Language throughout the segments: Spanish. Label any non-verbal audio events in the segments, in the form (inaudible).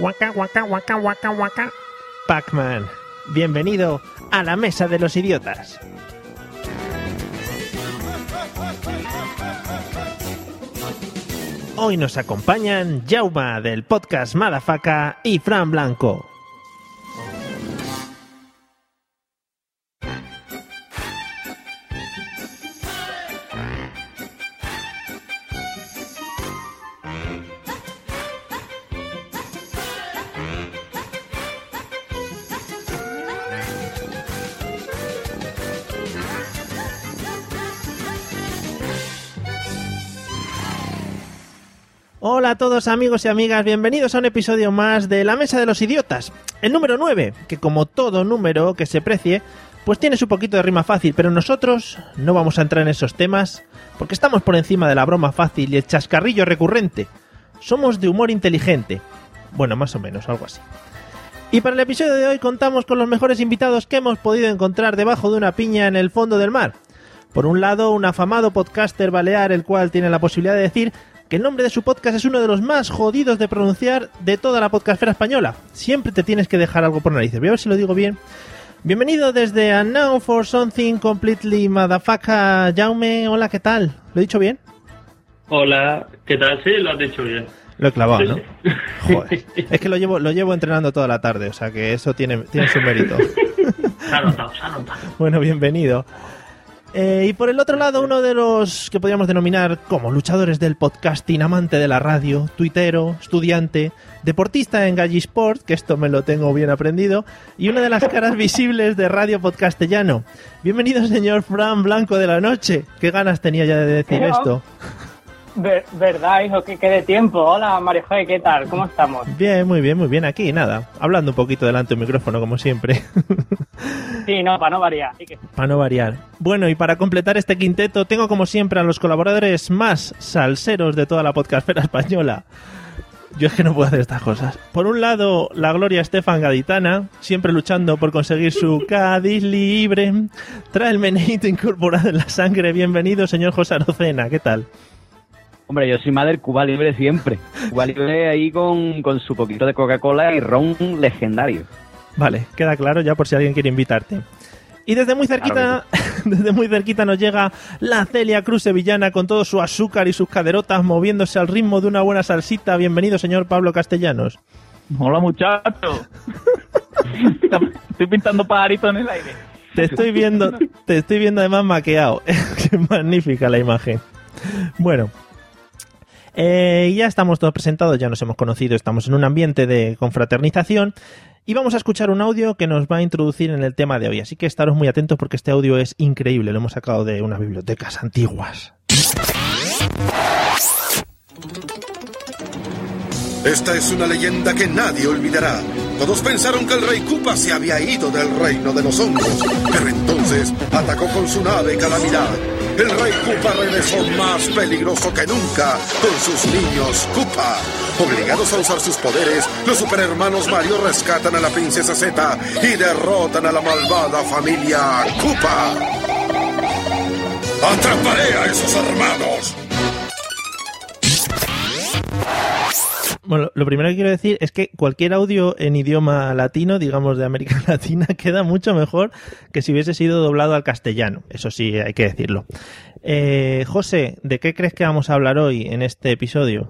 Waka, waka, waka, waka, waka. Pac-Man, bienvenido a la Mesa de los Idiotas. Hoy nos acompañan Jauma del podcast Madafaka y Fran Blanco. Hola a todos amigos y amigas, bienvenidos a un episodio más de La Mesa de los Idiotas, el número 9, que como todo número que se precie, pues tiene su poquito de rima fácil, pero nosotros no vamos a entrar en esos temas porque estamos por encima de la broma fácil y el chascarrillo recurrente. Somos de humor inteligente. Bueno, más o menos, algo así. Y para el episodio de hoy contamos con los mejores invitados que hemos podido encontrar debajo de una piña en el fondo del mar. Por un lado, un afamado podcaster balear, el cual tiene la posibilidad de decir que el nombre de su podcast es uno de los más jodidos de pronunciar de toda la podcastfera española. Siempre te tienes que dejar algo por narices. Voy a ver si lo digo bien. Bienvenido desde A Now for Something Completely Motherfucker, Jaume. Hola, ¿qué tal? ¿Lo he dicho bien? Hola, ¿qué tal? Sí, lo has dicho bien. Lo he clavado, ¿no? (laughs) Joder. Es que lo llevo, lo llevo entrenando toda la tarde, o sea que eso tiene, tiene su mérito. (laughs) Se ha notado, se ha notado. Bueno, bienvenido. Eh, y por el otro lado, uno de los que podríamos denominar como luchadores del podcasting, amante de la radio, tuitero, estudiante, deportista en Gallisport, que esto me lo tengo bien aprendido, y una de las caras visibles de Radio Podcastellano. Bienvenido, señor Fran Blanco de la Noche. ¿Qué ganas tenía ya de decir esto? Ver- ¿Verdad, hijo? Que quede tiempo. Hola, Mario ¿qué tal? ¿Cómo estamos? Bien, muy bien, muy bien. Aquí, nada, hablando un poquito delante del micrófono, como siempre. (laughs) Sí, no, para no variar. Que, para no variar. Bueno, y para completar este quinteto, tengo como siempre a los colaboradores más salseros de toda la podcastfera (laughs) española. Yo es que no puedo hacer estas cosas. Por un lado, la Gloria Estefan Gaditana, siempre luchando por conseguir su (laughs) Cádiz libre. Trae el meneíto incorporado en la sangre. Bienvenido, señor José Arocena. ¿Qué tal? Hombre, yo soy madre Cuba Libre siempre. Cuba Libre ahí con, con su poquito de Coca-Cola y ron legendario. Vale, queda claro ya por si alguien quiere invitarte. Y desde muy cerquita, (laughs) desde muy cerquita nos llega la Celia Cruz sevillana con todo su azúcar y sus caderotas moviéndose al ritmo de una buena salsita. Bienvenido, señor Pablo Castellanos. Hola muchachos. Estoy pintando pajaritos en el aire. Te estoy viendo, te estoy viendo además maqueado. (laughs) Qué magnífica la imagen. Bueno. Eh, ya estamos todos presentados, ya nos hemos conocido, estamos en un ambiente de confraternización y vamos a escuchar un audio que nos va a introducir en el tema de hoy. Así que estaros muy atentos porque este audio es increíble, lo hemos sacado de unas bibliotecas antiguas. Esta es una leyenda que nadie olvidará. Todos pensaron que el rey Koopa se había ido del reino de los hongos, pero entonces atacó con su nave Calamidad. El rey Koopa regresó más peligroso que nunca con sus niños Koopa. Obligados a usar sus poderes, los superhermanos Mario rescatan a la princesa Z y derrotan a la malvada familia Koopa. ¡Atraparé a esos hermanos! Bueno, lo primero que quiero decir es que cualquier audio en idioma latino, digamos de América (laughs) Latina, queda mucho mejor que si hubiese sido doblado al castellano. Eso sí, hay que decirlo. Eh, José, ¿de qué crees que vamos a hablar hoy en este episodio?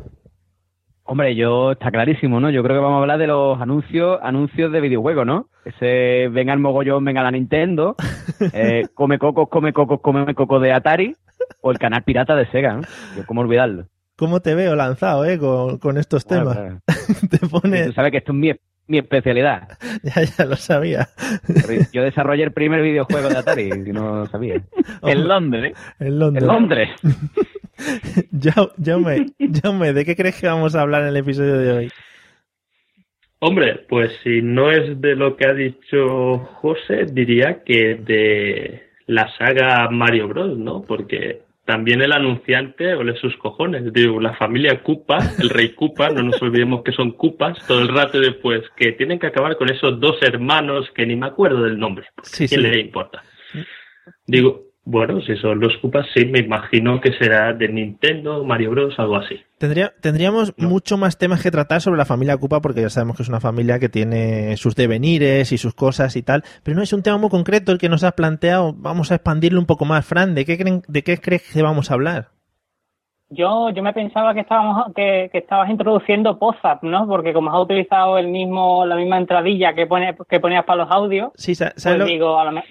Hombre, yo está clarísimo, ¿no? Yo creo que vamos a hablar de los anuncios, anuncios de videojuegos, ¿no? Ese venga el mogollón, venga la Nintendo, (laughs) eh, come cocos, come cocos, come coco de Atari, o el canal pirata de Sega, ¿no? Yo, ¿Cómo olvidarlo? ¿Cómo te veo lanzado, eh, con, con estos temas? Bueno, (laughs) Te Tú pone... sabes que esto es mi, mi especialidad. (laughs) Ya, ya lo sabía. Yo desarrollé el primer videojuego de Atari, si no lo sabía. (laughs) En Londres, ¿eh? En Londres. En Londres. Ya, Jaume, Jaume, ¿de qué crees que vamos a hablar en el episodio de hoy? Hombre, pues si no es de lo que ha dicho José, diría que de la saga Mario Bros, ¿no? Porque también el anunciante ole sus cojones. Digo, la familia Koopa, el rey Koopa, no nos olvidemos que son Koopas, todo el rato después, que tienen que acabar con esos dos hermanos que ni me acuerdo del nombre. Sí, ¿Quién sí. le importa? Digo, bueno, si son los Koopas, sí, me imagino que será de Nintendo, Mario Bros, algo así. Tendría, tendríamos mucho más temas que tratar sobre la familia Koopa porque ya sabemos que es una familia que tiene sus devenires y sus cosas y tal, pero no es un tema muy concreto el que nos has planteado. Vamos a expandirlo un poco más, Fran. ¿De qué, creen, de qué crees que vamos a hablar? Yo, yo me pensaba que estábamos que, que estabas introduciendo Pozap, ¿no? Porque como has utilizado el mismo la misma entradilla que pone que ponías para los audios, Sí, sa- pues ¿sabes lo- digo, a lo, me-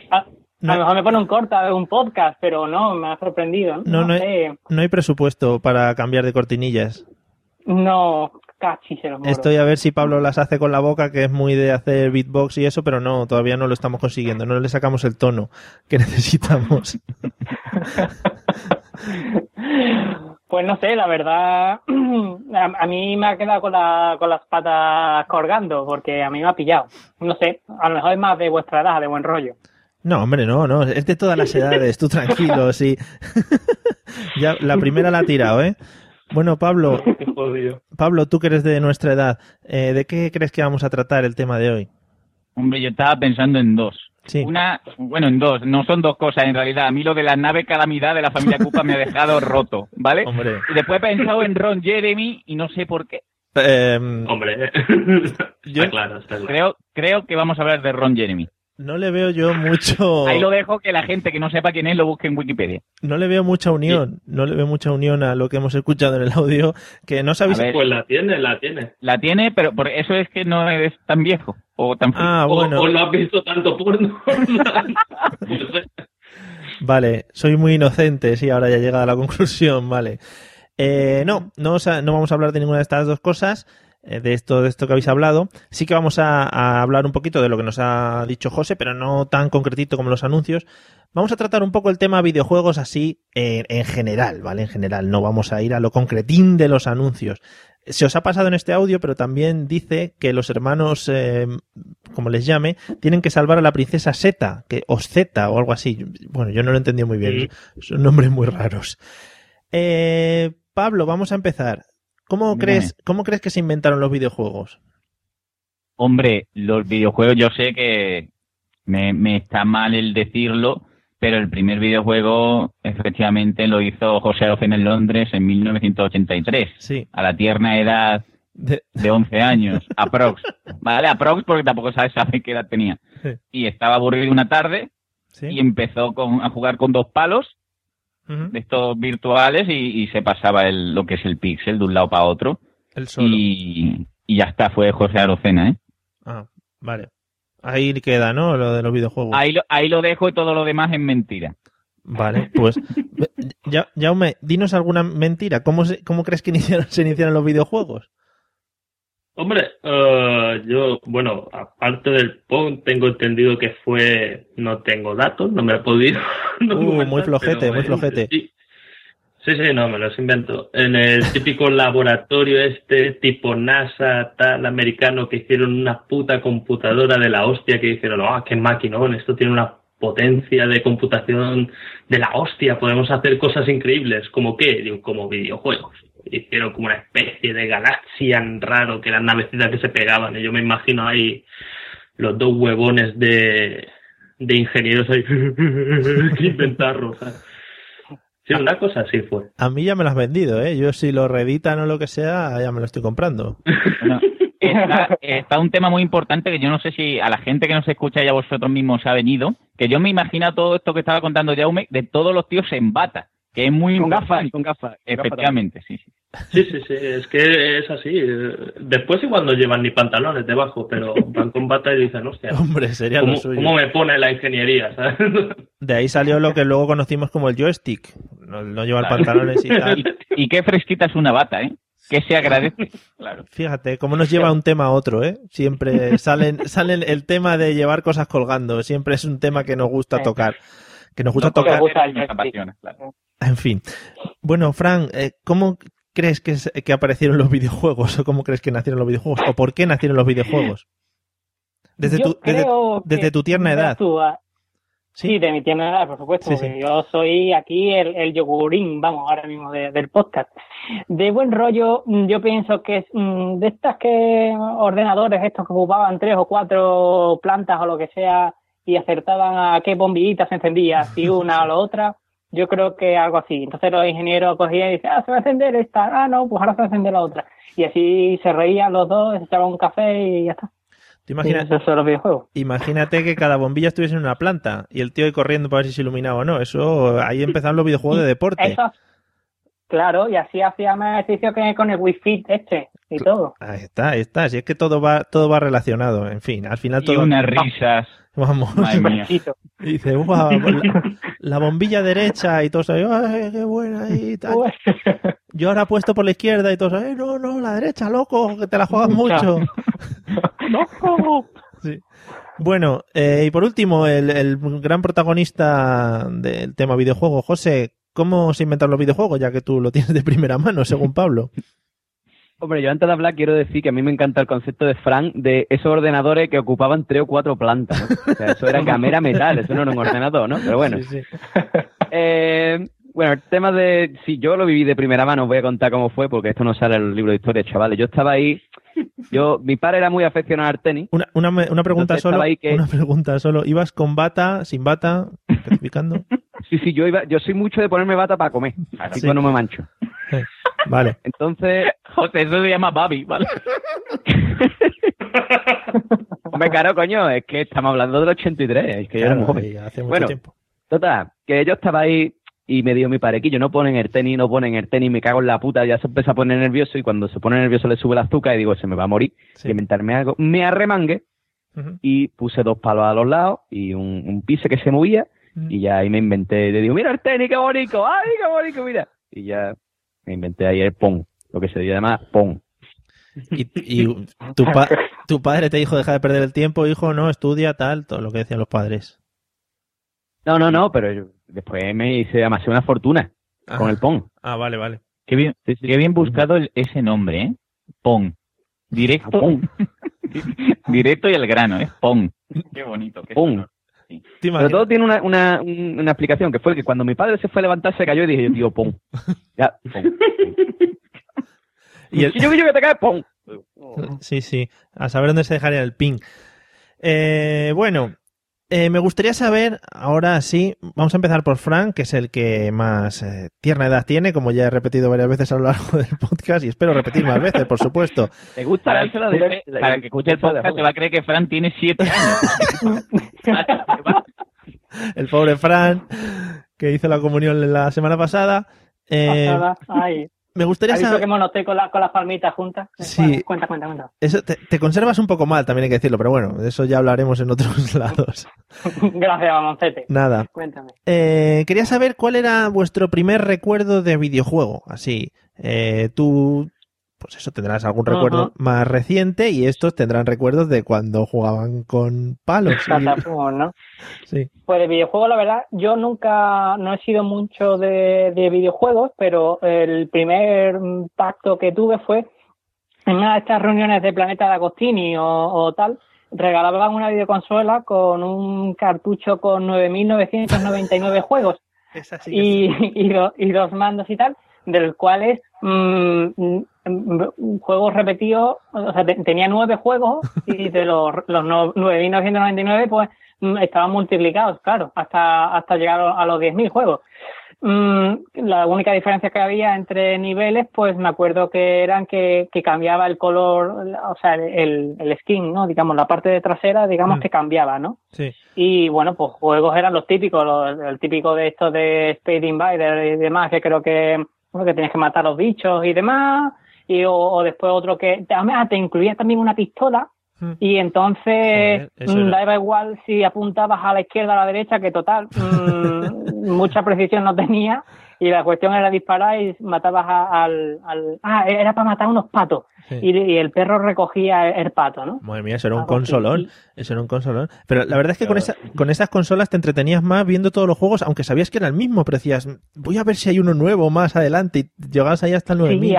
a- a No. lo mejor me pone un corta un podcast, pero no, me ha sorprendido. No, No, no, hay, no presupuesto para cambiar de cortinillas. No, cachi se los. Estoy a ver si Pablo las hace con la boca, que es muy de hacer beatbox y eso, pero no, todavía no lo estamos consiguiendo. No le sacamos el tono que (laughs) necesitamos. (laughs) Pues no sé, la verdad, a, a mí me ha quedado con, la, con las patas colgando, porque a mí me ha pillado. No sé, a lo mejor es más de vuestra edad, de buen rollo. No, hombre, no, no, es de todas las edades, tú tranquilo, sí. (laughs) ya la primera la ha tirado, ¿eh? Bueno, Pablo. (laughs) Pablo, tú que eres de nuestra edad, eh, ¿de qué crees que vamos a tratar el tema de hoy? Hombre, yo estaba pensando en dos. Sí. Una, bueno, en dos, no son dos cosas en realidad. A mí lo de la nave calamidad de la familia Koopa me ha dejado (laughs) roto, ¿vale? Hombre. Y después he pensado en Ron Jeremy y no sé por qué. Em, Hombre, Yo- está claro, está claro. Creo, creo que vamos a hablar de Ron Jeremy. No le veo yo mucho. (laughs) Ahí lo dejo que la gente que no sepa quién es lo busque en Wikipedia. No le veo mucha unión. No le veo mucha unión a lo que hemos escuchado en el audio. Que no sabéis. Ver. Pues la tiene, la tiene. La tiene, pero por eso es que no es tan viejo o tan Ah, O- bueno. o, no has visto tanto porno. (laughs) Vale, soy muy inocente, sí, ahora ya llega a la conclusión, vale. Eh, no, no, no vamos a hablar de ninguna de estas dos cosas, de esto, de esto que habéis hablado. Sí que vamos a, a hablar un poquito de lo que nos ha dicho José, pero no tan concretito como los anuncios. Vamos a tratar un poco el tema videojuegos así eh, en general, ¿vale? En general, no vamos a ir a lo concretín de los anuncios. Se os ha pasado en este audio, pero también dice que los hermanos, eh, como les llame, tienen que salvar a la princesa Seta, que, o Zeta, o algo así. Bueno, yo no lo he entendido muy bien. Son nombres muy raros. Eh, Pablo, vamos a empezar. ¿Cómo crees, ¿Cómo crees que se inventaron los videojuegos? Hombre, los videojuegos yo sé que me, me está mal el decirlo, pero el primer videojuego efectivamente lo hizo José Arocena en Londres en 1983, Sí. a la tierna edad De- de 11 años, (laughs) aprox. ¿Vale? Aprox porque tampoco sabe, sabe qué edad tenía. Sí. Y estaba aburrido una tarde sí. y empezó con, a jugar con dos palos De estos virtuales y, y se pasaba el, lo que es el pixel de un lado para otro. El solo. Y, y ya está, fue José Arocena, ¿eh? Ah, vale. Ahí queda, ¿no? Lo de los videojuegos. Ahí lo, ahí lo dejo y todo lo demás es mentira. Vale, pues. (laughs) ya, Jaume, dinos alguna mentira. ¿Cómo, se- cómo crees que iniciaron- se iniciaron los videojuegos? Hombre, eh, yo, bueno, aparte del PON, tengo entendido que fue, no tengo datos, no me he podido. (laughs) Uh, muy flojete, pero, muy eh, flojete. Sí. sí, sí, no, me los invento. En el típico laboratorio este, tipo NASA, tal, americano, que hicieron una puta computadora de la hostia, que dijeron, ah, qué maquinón, esto tiene una potencia de computación de la hostia, podemos hacer cosas increíbles, como qué, Digo, como videojuegos. Hicieron como una especie de galaxia raro, que eran navecitas que se pegaban, y yo me imagino ahí los dos huevones de, de ingenieros ahí (laughs) que inventarlo. ¿sabes? Sí, una cosa así fue. A mí ya me lo has vendido, ¿eh? Yo si lo reeditan o lo que sea, ya me lo estoy comprando. Bueno, está, está un tema muy importante que yo no sé si a la gente que nos escucha y a vosotros mismos ha venido, que yo me imagino todo esto que estaba contando Jaume de todos los tíos en bata, que es muy Con gafas, con gafas. Efectivamente, sí, sí. Sí, sí, sí, es que es así. Después igual no llevan ni pantalones debajo, pero van con bata y dicen, hostia, (laughs) Hombre, sería ¿cómo, lo suyo. cómo me pone la ingeniería? ¿sabes? (laughs) De ahí salió lo que luego conocimos como el joystick. No, no llevar pantalones y (laughs) tal. Y, y qué fresquita es una bata, ¿eh? Que se agradece. Claro. Fíjate, cómo nos lleva un tema a otro, ¿eh? Siempre salen, salen el tema de llevar cosas colgando. Siempre es un tema que nos gusta tocar. Que nos gusta No, tocar. gusta claro. En fin. Bueno, Fran, eh, ¿cómo crees que, es- que aparecieron los videojuegos? ¿O cómo crees que nacieron los videojuegos? ¿O por qué nacieron los videojuegos? Desde, Yo tu, desde, desde tu tierna edad. tú, ¿sí? Sí, de mi tierna edad, por supuesto, Sí, porque sí. yo soy aquí el, el yogurín, vamos, ahora mismo de- del podcast. De buen rollo, mm, yo pienso que es mm, de estas que ordenadores estos que ocupaban tres o cuatro plantas o lo que sea y acertaban a qué bombillita se encendía, si (laughs) una o la otra, yo creo que algo así. Entonces los ingenieros cogían y decían, ah, se va a encender esta, ah, no, pues ahora se va a encender la otra. Y así se reían los dos, se echaban un café y ya está. ¿Te imaginas- Y eso son los videojuegos. Imagínate que cada bombilla estuviese en una planta y el tío ahí corriendo para ver si se iluminaba o no. Eso, ahí empezaron los videojuegos de deporte. Eso, claro, y así hacía más ejercicio que con el Wii Fit este y todo. Ahí está, ahí está. Si es que todo va, todo va relacionado. En fin, al final Y todo. unas risas. Vamos. Madre mía. Y dice, "Guau, (laughs) la, la bombilla derecha y todos ahí, ¡ay, qué buena! Y tal. Yo ahora puesto por la izquierda y todos, ¡eh, no, no, la derecha, loco! Que te la juegas mucho. (laughs) ¡No! Sí. Bueno, eh, y por último, el, el gran protagonista del tema videojuego, José, ¿cómo se inventan los videojuegos? Ya que tú lo tienes de primera mano, según (laughs) Pablo. Hombre, yo antes de hablar quiero decir que a mí me encanta el concepto de Frank de esos ordenadores que ocupaban tres o cuatro plantas. ¿no? O sea, eso era (laughs) cámara metal, eso no era un ordenador, ¿no? Pero bueno. Sí, sí. (laughs) Eh, bueno, el tema de. Si yo lo viví de primera mano, os voy a contar cómo fue, porque esto no sale en el libro de historia, chavales. Yo estaba ahí. Yo, mi padre era muy aficionado al tenis. Una, una, una pregunta solo. estaba ahí que- Una pregunta solo. ¿Ibas con bata, sin bata? (laughs) Especificando. Sí, sí, yo iba, yo soy mucho de ponerme bata para comer. Así Sí. que no me mancho. Vale. Entonces, José, eso se llama Babi, ¿vale? (laughs) hombre, claro, coño, es que estamos hablando del 83, es que yo era joven. hace mucho Bueno. tiempo. Total, que yo estaba ahí y me dio mi parequillo, no ponen el tenis, no ponen el tenis, me cago en la puta, ya se empieza a poner nervioso y cuando se pone nervioso le sube el azúcar y digo, se me va a morir, Sí. que inventarme algo. Me arremangué y puse dos palos a los lados y un, un pise que se movía y ya ahí me inventé, le digo, mira el tenis, qué bonito, ay, qué bonito, mira. Y ya me inventé ahí el pong, lo que se dio además pong. Y, y tu, pa- tu padre te dijo, deja de perder el tiempo, hijo, no, estudia, tal, todo lo que decían los padres. No, no, no, pero yo- después me hice amasé una fortuna con el pong. Ah, vale, vale. Qué bien, qué bien buscado el- ese nombre, ¿eh? Pong. Directo. Pong. (laughs) Directo y al grano, ¿eh? Pong. Qué bonito. Qué Pong. sonoro. ¿Te Pero todo tiene una, una, un- una explicación, que fue que cuando mi padre se fue a levantar se cayó y dije yo, tío, pum. (laughs) Ya, pum. Y el- Si yo quiero que te caes, pum. Sí, sí, a saber dónde se dejaría el ping. Eh, bueno, eh, me gustaría saber, ahora sí, vamos a empezar por Frank, que es el que más eh, tierna edad tiene, como ya he repetido varias veces a lo largo (laughs) del podcast y espero repetir más veces, por supuesto. ¿Te gusta Para, dársela de para que escuche el podcast se va a creer que Fran tiene siete años. (laughs) El pobre Fran, que hizo la comunión la semana pasada. Eh, Pasada. Ay, me gustaría ¿Has visto saber... que monoté con, la, con las palmitas juntas? Sí. Bueno, cuenta, cuenta, cuenta. Eso te, te conservas un poco mal, también hay que decirlo, pero bueno, de eso ya hablaremos en otros (laughs) lados. Gracias, Mamoncete. Nada. Cuéntame. Eh, quería saber cuál era vuestro primer recuerdo de videojuego. Así, eh, tú, pues eso, tendrás algún recuerdo más reciente y estos tendrán recuerdos de cuando jugaban con palos. y- Catapum, ¿no? (laughs) sí. Pues de videojuegos, la verdad, yo nunca, no he sido mucho de, de videojuegos, pero el primer pacto que tuve fue en una de estas reuniones de Planeta de Agostini o, o tal, regalaban una videoconsola con un cartucho con 9.999 (laughs) juegos y, y, do- y dos mandos y tal, del cuales mm, mm, mm, juegos repetidos, o sea, te- tenía nueve juegos y (laughs) de los, los no- 9.999 pues mm, estaban multiplicados, claro, hasta, hasta llegar a los 10.000 juegos. Mm, la única diferencia que había entre niveles, pues me acuerdo que eran que, que cambiaba el color, o sea, el, el skin, ¿no? Digamos, la parte de trasera, digamos Mm. que cambiaba, ¿no? sí. Y bueno, pues juegos eran los típicos, los- el típico de estos de Space Invader y demás, que creo que, bueno, que tienes que matar los bichos y demás. Y, o, o después otro que ah, te incluía también una pistola. Mm. Y entonces Joder, mm, daba igual si apuntabas a la izquierda o a la derecha, que total, mm, (laughs) mucha precisión no tenía. y la cuestión era disparar y matabas a- al, al... Ah, era para matar unos patos. Sí. Y, y el perro recogía el, el pato, ¿no? Madre mía, eso era un Algo consolón. Eso era un consolón. Pero la verdad es que con, esa, con esas consolas te entretenías más viendo todos los juegos, aunque sabías que era el mismo, pero decías, voy a ver si hay uno nuevo más adelante. Y llegabas ahí hasta el 9000. Sí,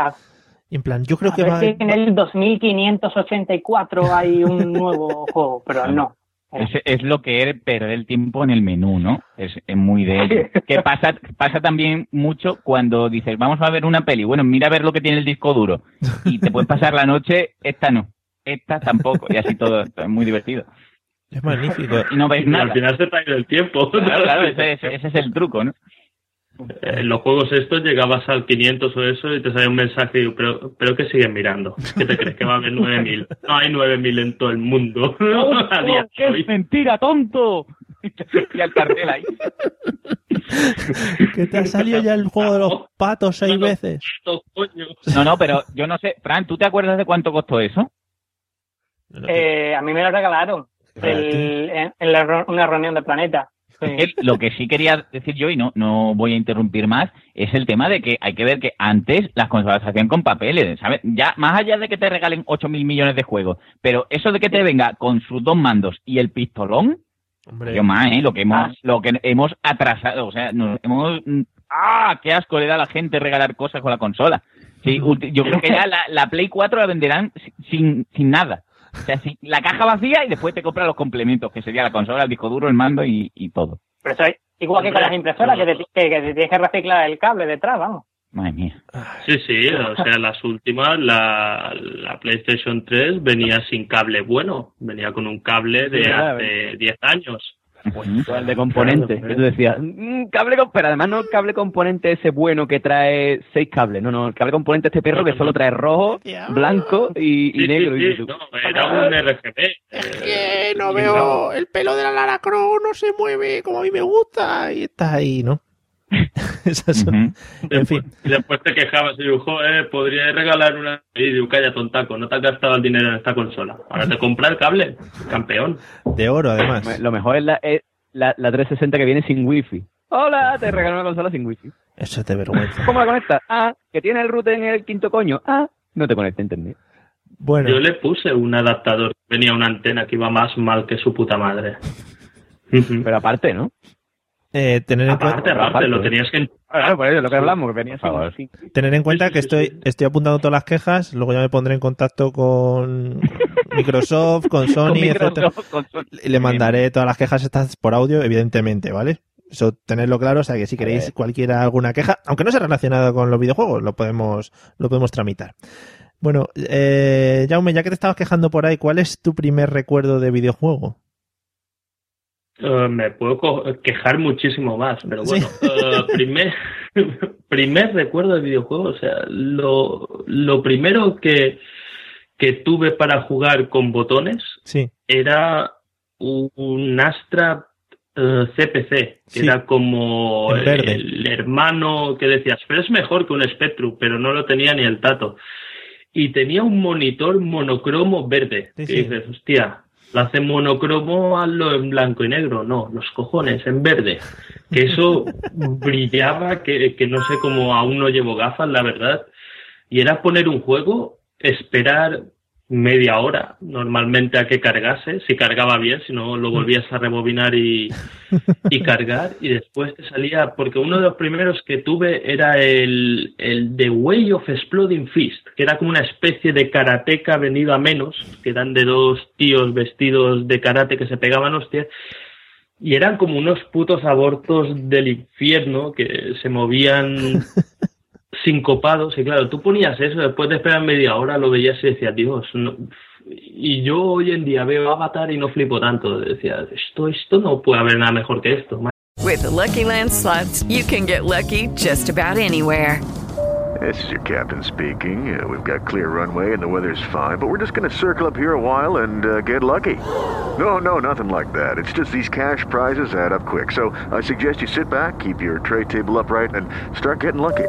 en plan, yo creo a que va. si en el 2584 hay un nuevo (laughs) juego, pero no. Es, es lo que es perder el tiempo en el menú, ¿no? Es, es muy de... (laughs) Que pasa, pasa también mucho cuando dices, vamos a ver una peli. Bueno, mira a ver lo que tiene el disco duro. Y te puedes pasar la noche, esta no, esta tampoco. Y así todo. Es muy divertido. Es magnífico. Y no ves Y nada. al final se ido el tiempo. Claro, claro, ese, ese- (laughs) ese es el truco, ¿no? Eh, En los juegos estos llegabas al 500 o eso y te salía un mensaje y digo, pero, pero ¿qué siguen mirando? ¿Qué te crees que va a haber 9000? No hay 9000 en todo el mundo. (laughs) ¡Es mentira, tonto! (laughs) Y al cartel ahí. que te ha salido ya el juego de los patos seis No, no. veces. No, no, pero yo no sé. Fran, ¿tú te acuerdas de cuánto costó eso? Eh, a mí me lo regalaron el- en, en la una reunión de Planeta. (laughs) Sí. Lo que sí quería decir yo, y no, no voy a interrumpir más, es el tema de que hay que ver que antes las consolas se hacían con papeles, ¿sabes? Ya, más allá de que te regalen 8 mil millones de juegos, pero eso de que te venga con sus dos mandos y el pistolón, Hombre, yo más, ¿eh? Lo que hemos, Ah. lo que hemos atrasado, o sea, nos hemos... ¡Ah! ¡Qué asco le da a la gente regalar cosas con la consola! Sí, yo creo que ya la, la Play 4 la venderán si- sin, sin nada. O sea, sin- la caja vacía y después te compras los complementos, que sería la consola, el disco duro, el mando y, y todo. Pero eso es igual que con las impresoras, que te, que, que te tienes que reciclar el cable detrás, vamos. Madre mía. Sí, sí, o sea, las últimas, la, la PlayStation 3 venía sin cable bueno, venía con un cable de Sí, hace 10 años. El de componente, que tú decías, "Mm, cable con... pero además no el cable componente ese bueno que trae seis cables, no, no, el cable componente este perro que solo trae rojo, blanco y, y Sí, negro. sí, y sí, no, era un RGB. eh, no y veo el pelo de la Lara Croft, no se mueve como a mí me gusta. Y estás ahí, ¿no? (laughs) Esas son-. En fin, Y después te quejabas y digo, joder, podría regalar una. Y digo, calla, tontaco, no te has gastado el dinero en esta consola. Ahora te compra el cable, campeón. de oro además. Lo mejor es la, es la, la 360 que viene sin wifi. Hola, te regaló una consola sin wifi. Eso es de vergüenza. (laughs) ¿Cómo la conectas? Ah, que tiene el router en el quinto coño. Ah, no te conecta a internet. Bueno, Yo le puse un adaptador, venía una antena que iba más mal que su puta madre. (laughs) Pero aparte, ¿no? Eh, tener, en cuenta, aparte, lo tenías que Claro, por eso es lo que hablamos, que venía Por favor. sin, sin- tener en cuenta que estoy, estoy apuntando todas las quejas, luego ya me pondré en contacto con (laughs) Microsoft, con Sony, con etcétera. Microsoft, con Sony. Y le mandaré todas las quejas estas por audio, evidentemente, ¿vale? Eso tenerlo claro, o sea que si queréis cualquiera alguna queja, aunque no sea relacionada con los videojuegos, lo podemos, lo podemos tramitar. Bueno, eh, Jaume, ya que te estabas quejando por ahí, ¿cuál es tu primer recuerdo de videojuego? Eh, me puedo quejar muchísimo más, pero Sí. bueno, eh, primer, (laughs) primer recuerdo de videojuego, o sea, lo, lo primero que, que tuve para jugar con botones Sí, era un Astra eh, CPC, que Sí. era como el hermano que decías, pero es mejor que un Spectrum, pero no lo tenía ni el tato. Y tenía un monitor monocromo verde. Que dices, hostia, lo hace monocromo, hazlo en blanco y negro. No, los cojones, en verde. Que eso (laughs) brillaba, que, que no sé cómo aún no llevo gafas, la verdad. Y era poner un juego, esperar media hora normalmente a que cargase, si cargaba bien, si no lo volvías a rebobinar y, y cargar y después te salía, porque uno de los primeros que tuve era el, el The Way of Exploding Fist, que era como una especie de karateca venido a menos, que eran de dos tíos vestidos de karate que se pegaban hostias, y eran como unos putos abortos del infierno que se movían (laughs) sincopados y claro, tú ponías eso, después de esperar media hora lo veías y decías, Dios, no". y yo hoy en día veo Avatar y no flipo tanto, decía, esto, esto no puede haber nada mejor que esto. With the Lucky Land slots, you can get lucky just about anywhere. This is your captain speaking. Uh, we've got clear runway and the weather's fine, but we're just going to circle up here a while and uh, get lucky. No, no, nothing like that. It's just these cash prizes add up quick. So I suggest you sit back, keep your tray table upright, and start getting lucky.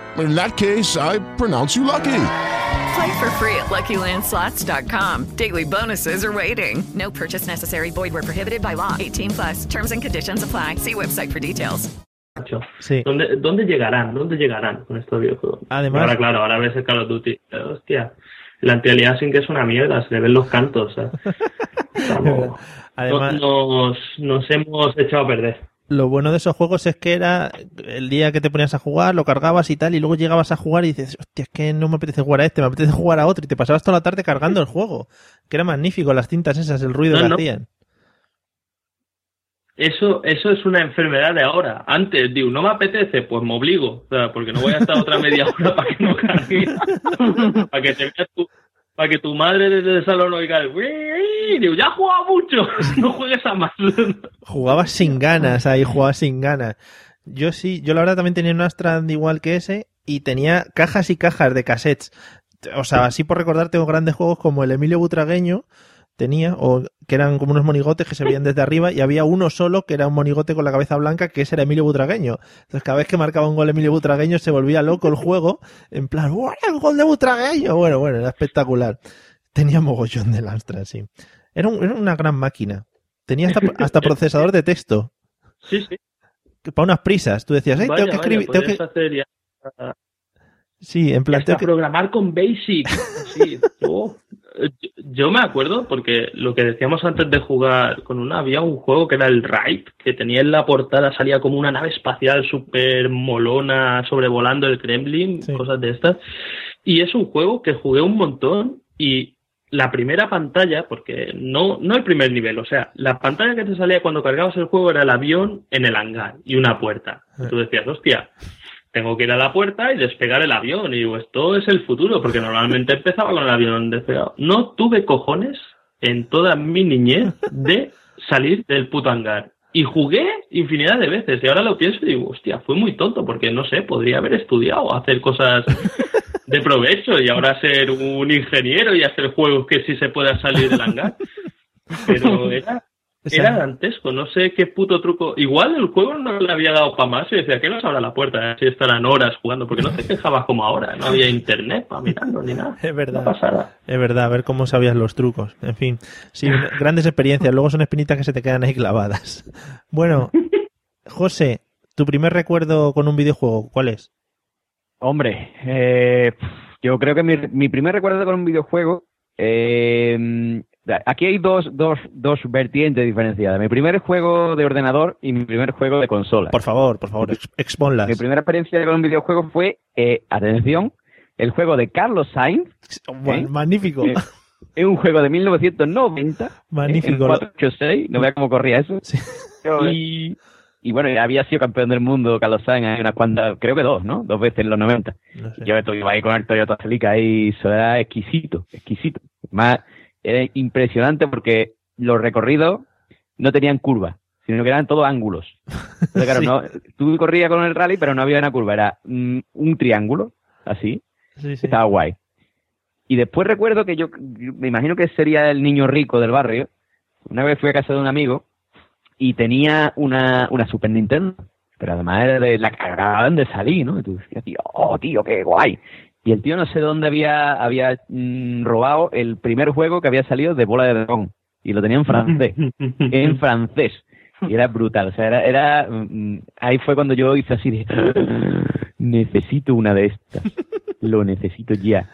In that case, I pronounce you lucky. Play for free at LuckyLandSlots.com. Daily bonuses are waiting. No purchase necessary. Void where prohibited by law. 18 plus. Terms and conditions apply. See website for details. Sí. ¿Dónde, ¿Dónde llegarán? ¿Dónde llegarán con estos videojuegos? Además- Ahora, claro, ahora ves el Call of Duty. hostia, la anti-aliasing que es una mierda, se le ven los cantos. o sea. Estamos- (laughs) Además- nos, nos hemos echado a perder. Lo bueno de esos juegos es que era el día que te ponías a jugar, lo cargabas y tal, y luego llegabas a jugar y dices, hostia, es que no me apetece jugar a este, me apetece jugar a otro, y te pasabas toda la tarde cargando el juego. Que era magnífico, las cintas esas, el ruido No, que no. hacían. Eso, eso es una enfermedad de ahora. Antes, digo, no me apetece, pues me obligo. O sea, porque no voy a estar otra media hora (laughs) para que no cargue. para que te veas tu, para que tu madre desde el salón oiga el ya jugado mucho, (laughs) no juegues a más. Jugabas sin ganas ahí, jugabas sin ganas. Yo sí, yo la verdad también tenía un Amstrad igual que ese y tenía cajas y cajas de cassettes. O sea, así por recordar tengo grandes juegos como el Emilio Butragueño tenía, o que eran como unos monigotes que se veían desde arriba y había uno solo que era un monigote con la cabeza blanca que ese era Emilio Butragueño. Entonces cada vez que marcaba un gol Emilio Butragueño se volvía loco el juego, en plan, ¡Uy, el gol de Butragueño! Bueno, bueno, era espectacular. Tenía mogollón del Amstrad, sí. Era, un- era una gran máquina. Tenía hasta, hasta procesador de texto. Sí, sí. Para unas prisas. Tú decías, "Ay, Vaya, tengo que vaya, escribir. tengo que... hacer ya- Sí, en plan, hasta que- programar con Basic. Sí, (laughs) yo, yo me acuerdo porque lo que decíamos antes de jugar con una, había un juego que era el Ride, que tenía en la portada, salía como una nave espacial súper molona sobrevolando el Kremlin, Sí. cosas de estas. Y es un juego que jugué un montón y la primera pantalla, porque no, no el primer nivel, o sea, la pantalla que te salía cuando cargabas el juego era el avión en el hangar y una puerta. Y tú decías, hostia, tengo que ir a la puerta y despegar el avión. Y digo, esto es el futuro, porque (laughs) normalmente empezaba con el avión despegado. No tuve cojones en toda mi niñez de salir del puto hangar. Y jugué infinidad de veces. Y ahora lo pienso y digo, hostia, fue muy tonto, porque no sé, podría haber estudiado, hacer cosas de provecho y ahora ser un ingeniero y hacer juegos que sí se pueda salir del hangar. (laughs) Pero era, Era dantesco, no sé qué puto truco. Igual el juego no le había dado para más y decía, ¿qué nos abra la puerta? Si estarán horas jugando, porque no te quejabas como ahora, no había internet para mirarlo ni nada. Es verdad. No. Es verdad, a ver cómo sabías los trucos. En fin, sí, (laughs) grandes experiencias. Luego son espinitas que se te quedan ahí clavadas. Bueno, (laughs) José, tu primer recuerdo con un videojuego, ¿cuál es? Hombre, eh, yo creo que mi, mi primer recuerdo con un videojuego. eh, aquí hay dos, dos, dos vertientes diferenciadas. Mi primer juego de ordenador y mi primer juego de consola. Por favor, por favor, ex- exponlas. Mi primera experiencia con un videojuego fue, eh, atención, el juego de Carlos Sainz. Bueno, Magnífico. Eh, Es un juego de 1990. Magnífico. En 486, no vea cómo corría eso. Sí. Y, y bueno, había sido campeón del mundo Carlos Sainz, hay unas cuantas, creo que dos, ¿no? Dos veces en los 90. No sé. Yo estuve ahí con el Toyota Celica y eso era exquisito, exquisito. Más, era impresionante porque los recorridos no tenían curvas, sino que eran todos ángulos. Entonces, claro, (laughs) Sí. no, tú corrías con el rally, pero no había una curva, era mm, un triángulo, así, Sí, sí. estaba guay. Y después recuerdo que yo, yo me imagino que sería el niño rico del barrio. Una vez fui a casa de un amigo y tenía una, una Super Nintendo, pero además era de la que acababan de salir, ¿no? Y tú decías, tío, oh, tío, qué guay. Y el tío no sé dónde había, había mm, robado el primer juego que había salido de bola de dragón. Y lo tenía en francés. en francés. Y era brutal. O sea, era, era mm, ahí fue cuando yo hice así de necesito una de estas. Lo necesito ya.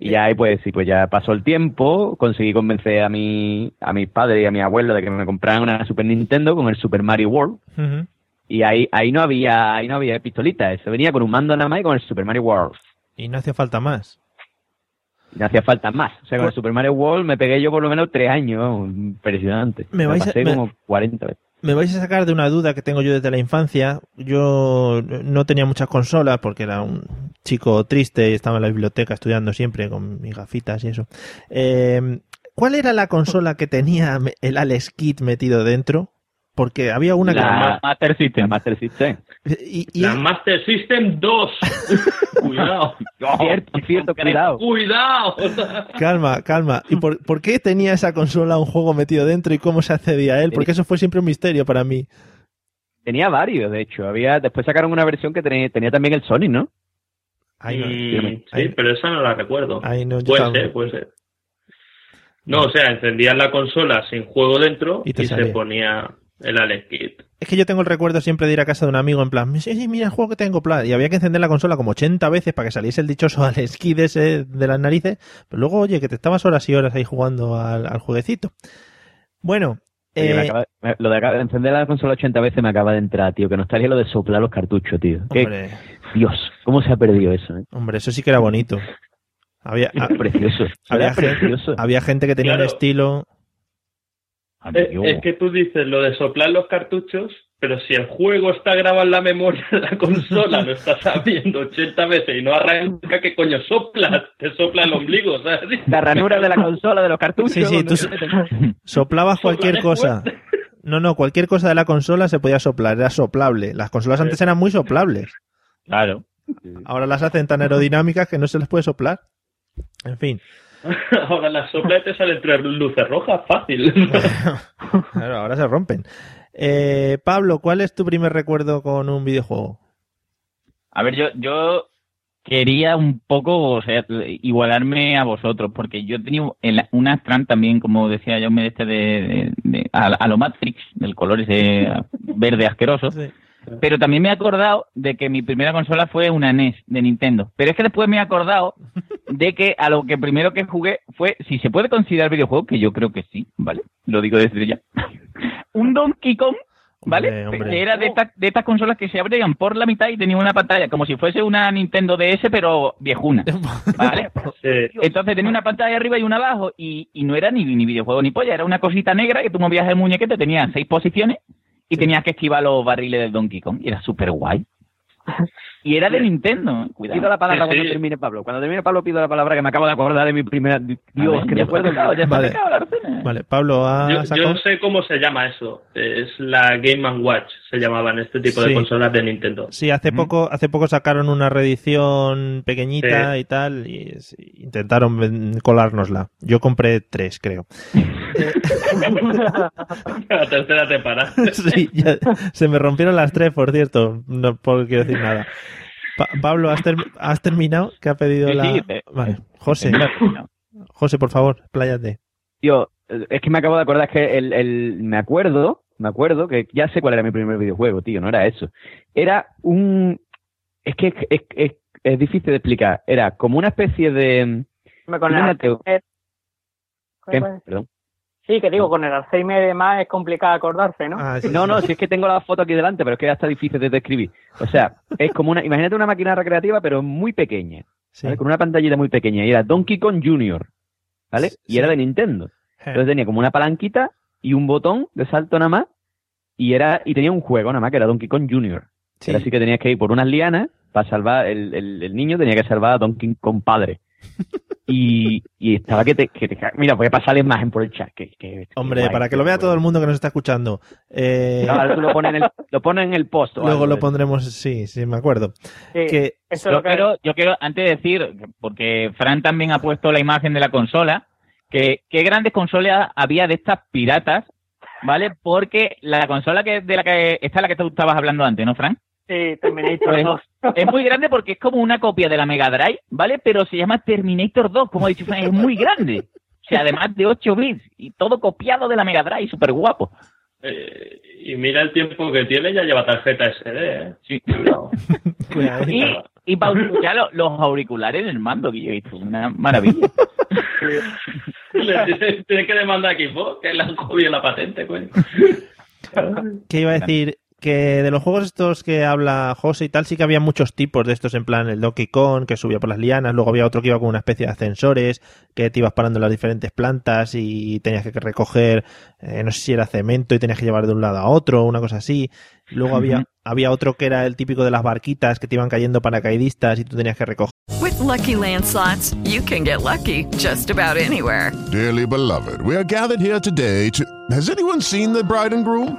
Y ya ahí pues sí, pues ya pasó el tiempo, conseguí convencer a mi, a mis padres y a mi abuelo de que me compraran una Super Nintendo con el Super Mario World. Y ahí, ahí no había, ahí no había pistolitas, eso venía con un mando nada más y con el Super Mario World. Y no hacía falta más. No hacía falta más. O sea, con el Super Mario World me pegué yo por lo menos tres años, impresionante. Me vais a- me- como 40 veces. Me vais a sacar de una duda que tengo yo desde la infancia. Yo no tenía muchas consolas porque era un chico triste y estaba en la biblioteca estudiando siempre con mis gafitas y eso. Eh, ¿Cuál era la consola que tenía el Alex Kidd metido dentro? Porque había una que... La Master System, Master System. Y, y- La Master System 2. (laughs) Cuidado. Cierto, cierto, cuidado. Cuidado. Calma, calma. ¿Y por, por qué tenía esa consola un juego metido dentro y cómo se accedía a él? Porque eso fue siempre un misterio para mí. Tenía varios, de hecho. Había, después sacaron una versión que tenía, tenía también el Sonic, ¿no? Ahí no, Mm, sí, pero esa no la recuerdo. ahí no, puede ser, puede ser. No, o sea, encendías la consola sin juego dentro Y se ponía el Alex. Es que yo tengo el recuerdo siempre de ir a casa de un amigo en plan, sí, sí, mira el juego que tengo, plan. Y había que encender la consola como 80 veces para que saliese el dichoso al esquí de, ese, de las narices. Pero luego, oye, que te estabas horas y horas ahí jugando al, al jueguecito. Bueno, Oye, me eh, acaba- me- lo de acá- de encender la consola 80 veces me acaba de entrar, tío. Que no estaría lo de soplar los cartuchos, tío. Qué- hombre, Dios, ¿cómo se ha perdido eso? eh? hombre, eso sí que era bonito. Había, precioso. había, Era gen- precioso. había gente que tenía un Claro. estilo. Es, es que tú dices lo de soplar los cartuchos, pero si el juego está grabado en la memoria de la consola, lo estás sabiendo 80 veces y no arranca, ¿qué coño soplas? Te sopla el ombligo, ¿sabes? La ranura de la consola, de los cartuchos. Sí, sí, tú (laughs) soplabas cualquier cosa. No, no, cualquier cosa de la consola se podía soplar, era soplable. Las consolas antes eran muy soplables. Claro. Ahora las hacen tan aerodinámicas que no se les puede soplar. En fin. (laughs) Ahora la sopla y te salen tres luces rojas, fácil. (laughs) Claro, ahora se rompen. Eh, Pablo, ¿cuál es tu primer recuerdo con un videojuego? A ver, yo, yo quería un poco, o sea, igualarme a vosotros, porque yo tenía el- un Astran también, como decía yo, me este de, de- de- a, a lo Matrix, del color ese verde asqueroso. Pero también me he acordado de que mi primera consola fue una NES de Nintendo. Pero es que después me he acordado (laughs) de que a lo que primero que jugué fue, si se puede considerar videojuego, que yo creo que sí, ¿vale? Lo digo desde ya. (laughs) un Donkey Kong, ¿vale? Hombre, hombre. Que era de estas de estas consolas que se abrían por la mitad y tenía una pantalla como si fuese una Nintendo DS, pero viejuna, (laughs) ¿vale? Entonces tenía una pantalla arriba y una abajo y, y no era ni, ni videojuego ni polla, era una cosita negra que tú movías el muñequete, tenía seis posiciones y tenías que esquivar los barriles del Donkey Kong y era súper guay. (laughs) Y era de Nintendo, cuidado. Pido la palabra Sí, cuando termine Pablo. Cuando termine Pablo pido la palabra que me acabo de acordar de mi primera... Dios, ver, que ya recuerdo. Vale. recena. Vale, Pablo, ¿ha Yo, sacado? yo sé cómo se llama eso. Es la Game Watch, se llamaban este tipo Sí. de consolas de Nintendo. Sí, hace poco, hace poco sacaron una reedición pequeñita y tal, y intentaron colárnosla. Yo compré tres, creo. (laughs) La tercera te para. (laughs) Sí, ya- (laughs) se me rompieron las tres, por cierto. No puedo quiero decir nada. Pa- Pablo, ¿has, ter- has terminado? ¿Qué ha pedido Sí, la...? sí, eh, Vale, José, No. José, por favor, pláyate. Tío, es que me acabo de acordar es que el, el, me acuerdo, me acuerdo que ya sé cuál era mi primer videojuego, tío, no era eso. Era un, es que es, es, es- es difícil de explicar. Era como una especie de, Me Con ¿qué? Perdón. Sí, que digo, con el Alzheimer y demás es complicado acordarse, ¿no? Ah, sí, No, sí. no, si es que tengo la foto aquí delante, pero es que ya está difícil de describir. O sea, (laughs) es como una, imagínate una máquina recreativa, pero muy pequeña, Sí. ¿vale? Con una pantallita muy pequeña. Y era Donkey Kong Jr., ¿vale? Y era de Nintendo. Entonces tenía como una palanquita y un botón de salto nada más. Y era y tenía un juego nada más que era Donkey Kong Jr. Sí. Era así que tenías que ir por unas lianas para salvar, el, el, el niño tenía que salvar a Donkey Kong padre. (laughs) Y, y estaba que te, que te- Mira, voy a pasar la imagen por el chat. Que, que- Hombre, guay, para que lo vea todo el mundo que nos está escuchando. Eh, No, ahora tú lo pones en el, (laughs) lo pones en el post. luego algo lo pondremos, sí, sí, me acuerdo. Sí, Que, eso es Yo lo que quiero, yo quiero, antes de decir, porque Fran también ha puesto la imagen de la consola, que qué grandes consolas había de estas piratas, ¿vale? Porque la consola que de la que esta es la que tú estabas hablando antes, ¿no, Fran? Sí, Terminator Pues, 2. es muy grande porque es como una copia de la Mega Drive, ¿vale? Pero se llama Terminator 2, como ha dicho es muy grande. O sea, además de 8 bits y todo copiado de la Mega Drive, súper guapo. Eh, y mira el tiempo que tiene, ya lleva tarjeta SD, ¿eh? Sí. Cuidado. (laughs) (laughs) cuidado, Y, y para escuchar lo- los auriculares en el mando, que yo he visto, una maravilla. Le tiene, tiene que demandar a Xbox, que le han jodido la patente, coño. (laughs) ¿Qué iba a decir? Que de los juegos estos que habla José y tal, sí que había muchos tipos de estos, en plan el Donkey Kong, que subía por las lianas, luego había otro que iba con una especie de ascensores, que te ibas parando en las diferentes plantas y tenías que recoger, eh, no sé si era cemento y tenías que llevar de un lado a otro, una cosa así. Luego había, había otro que era el típico de las barquitas que te iban cayendo paracaidistas y tú tenías que recoger. With Lucky Land slots, you can get lucky just about anywhere. Dearly beloved, we are gathered here today to. Has anyone seen the bride and groom?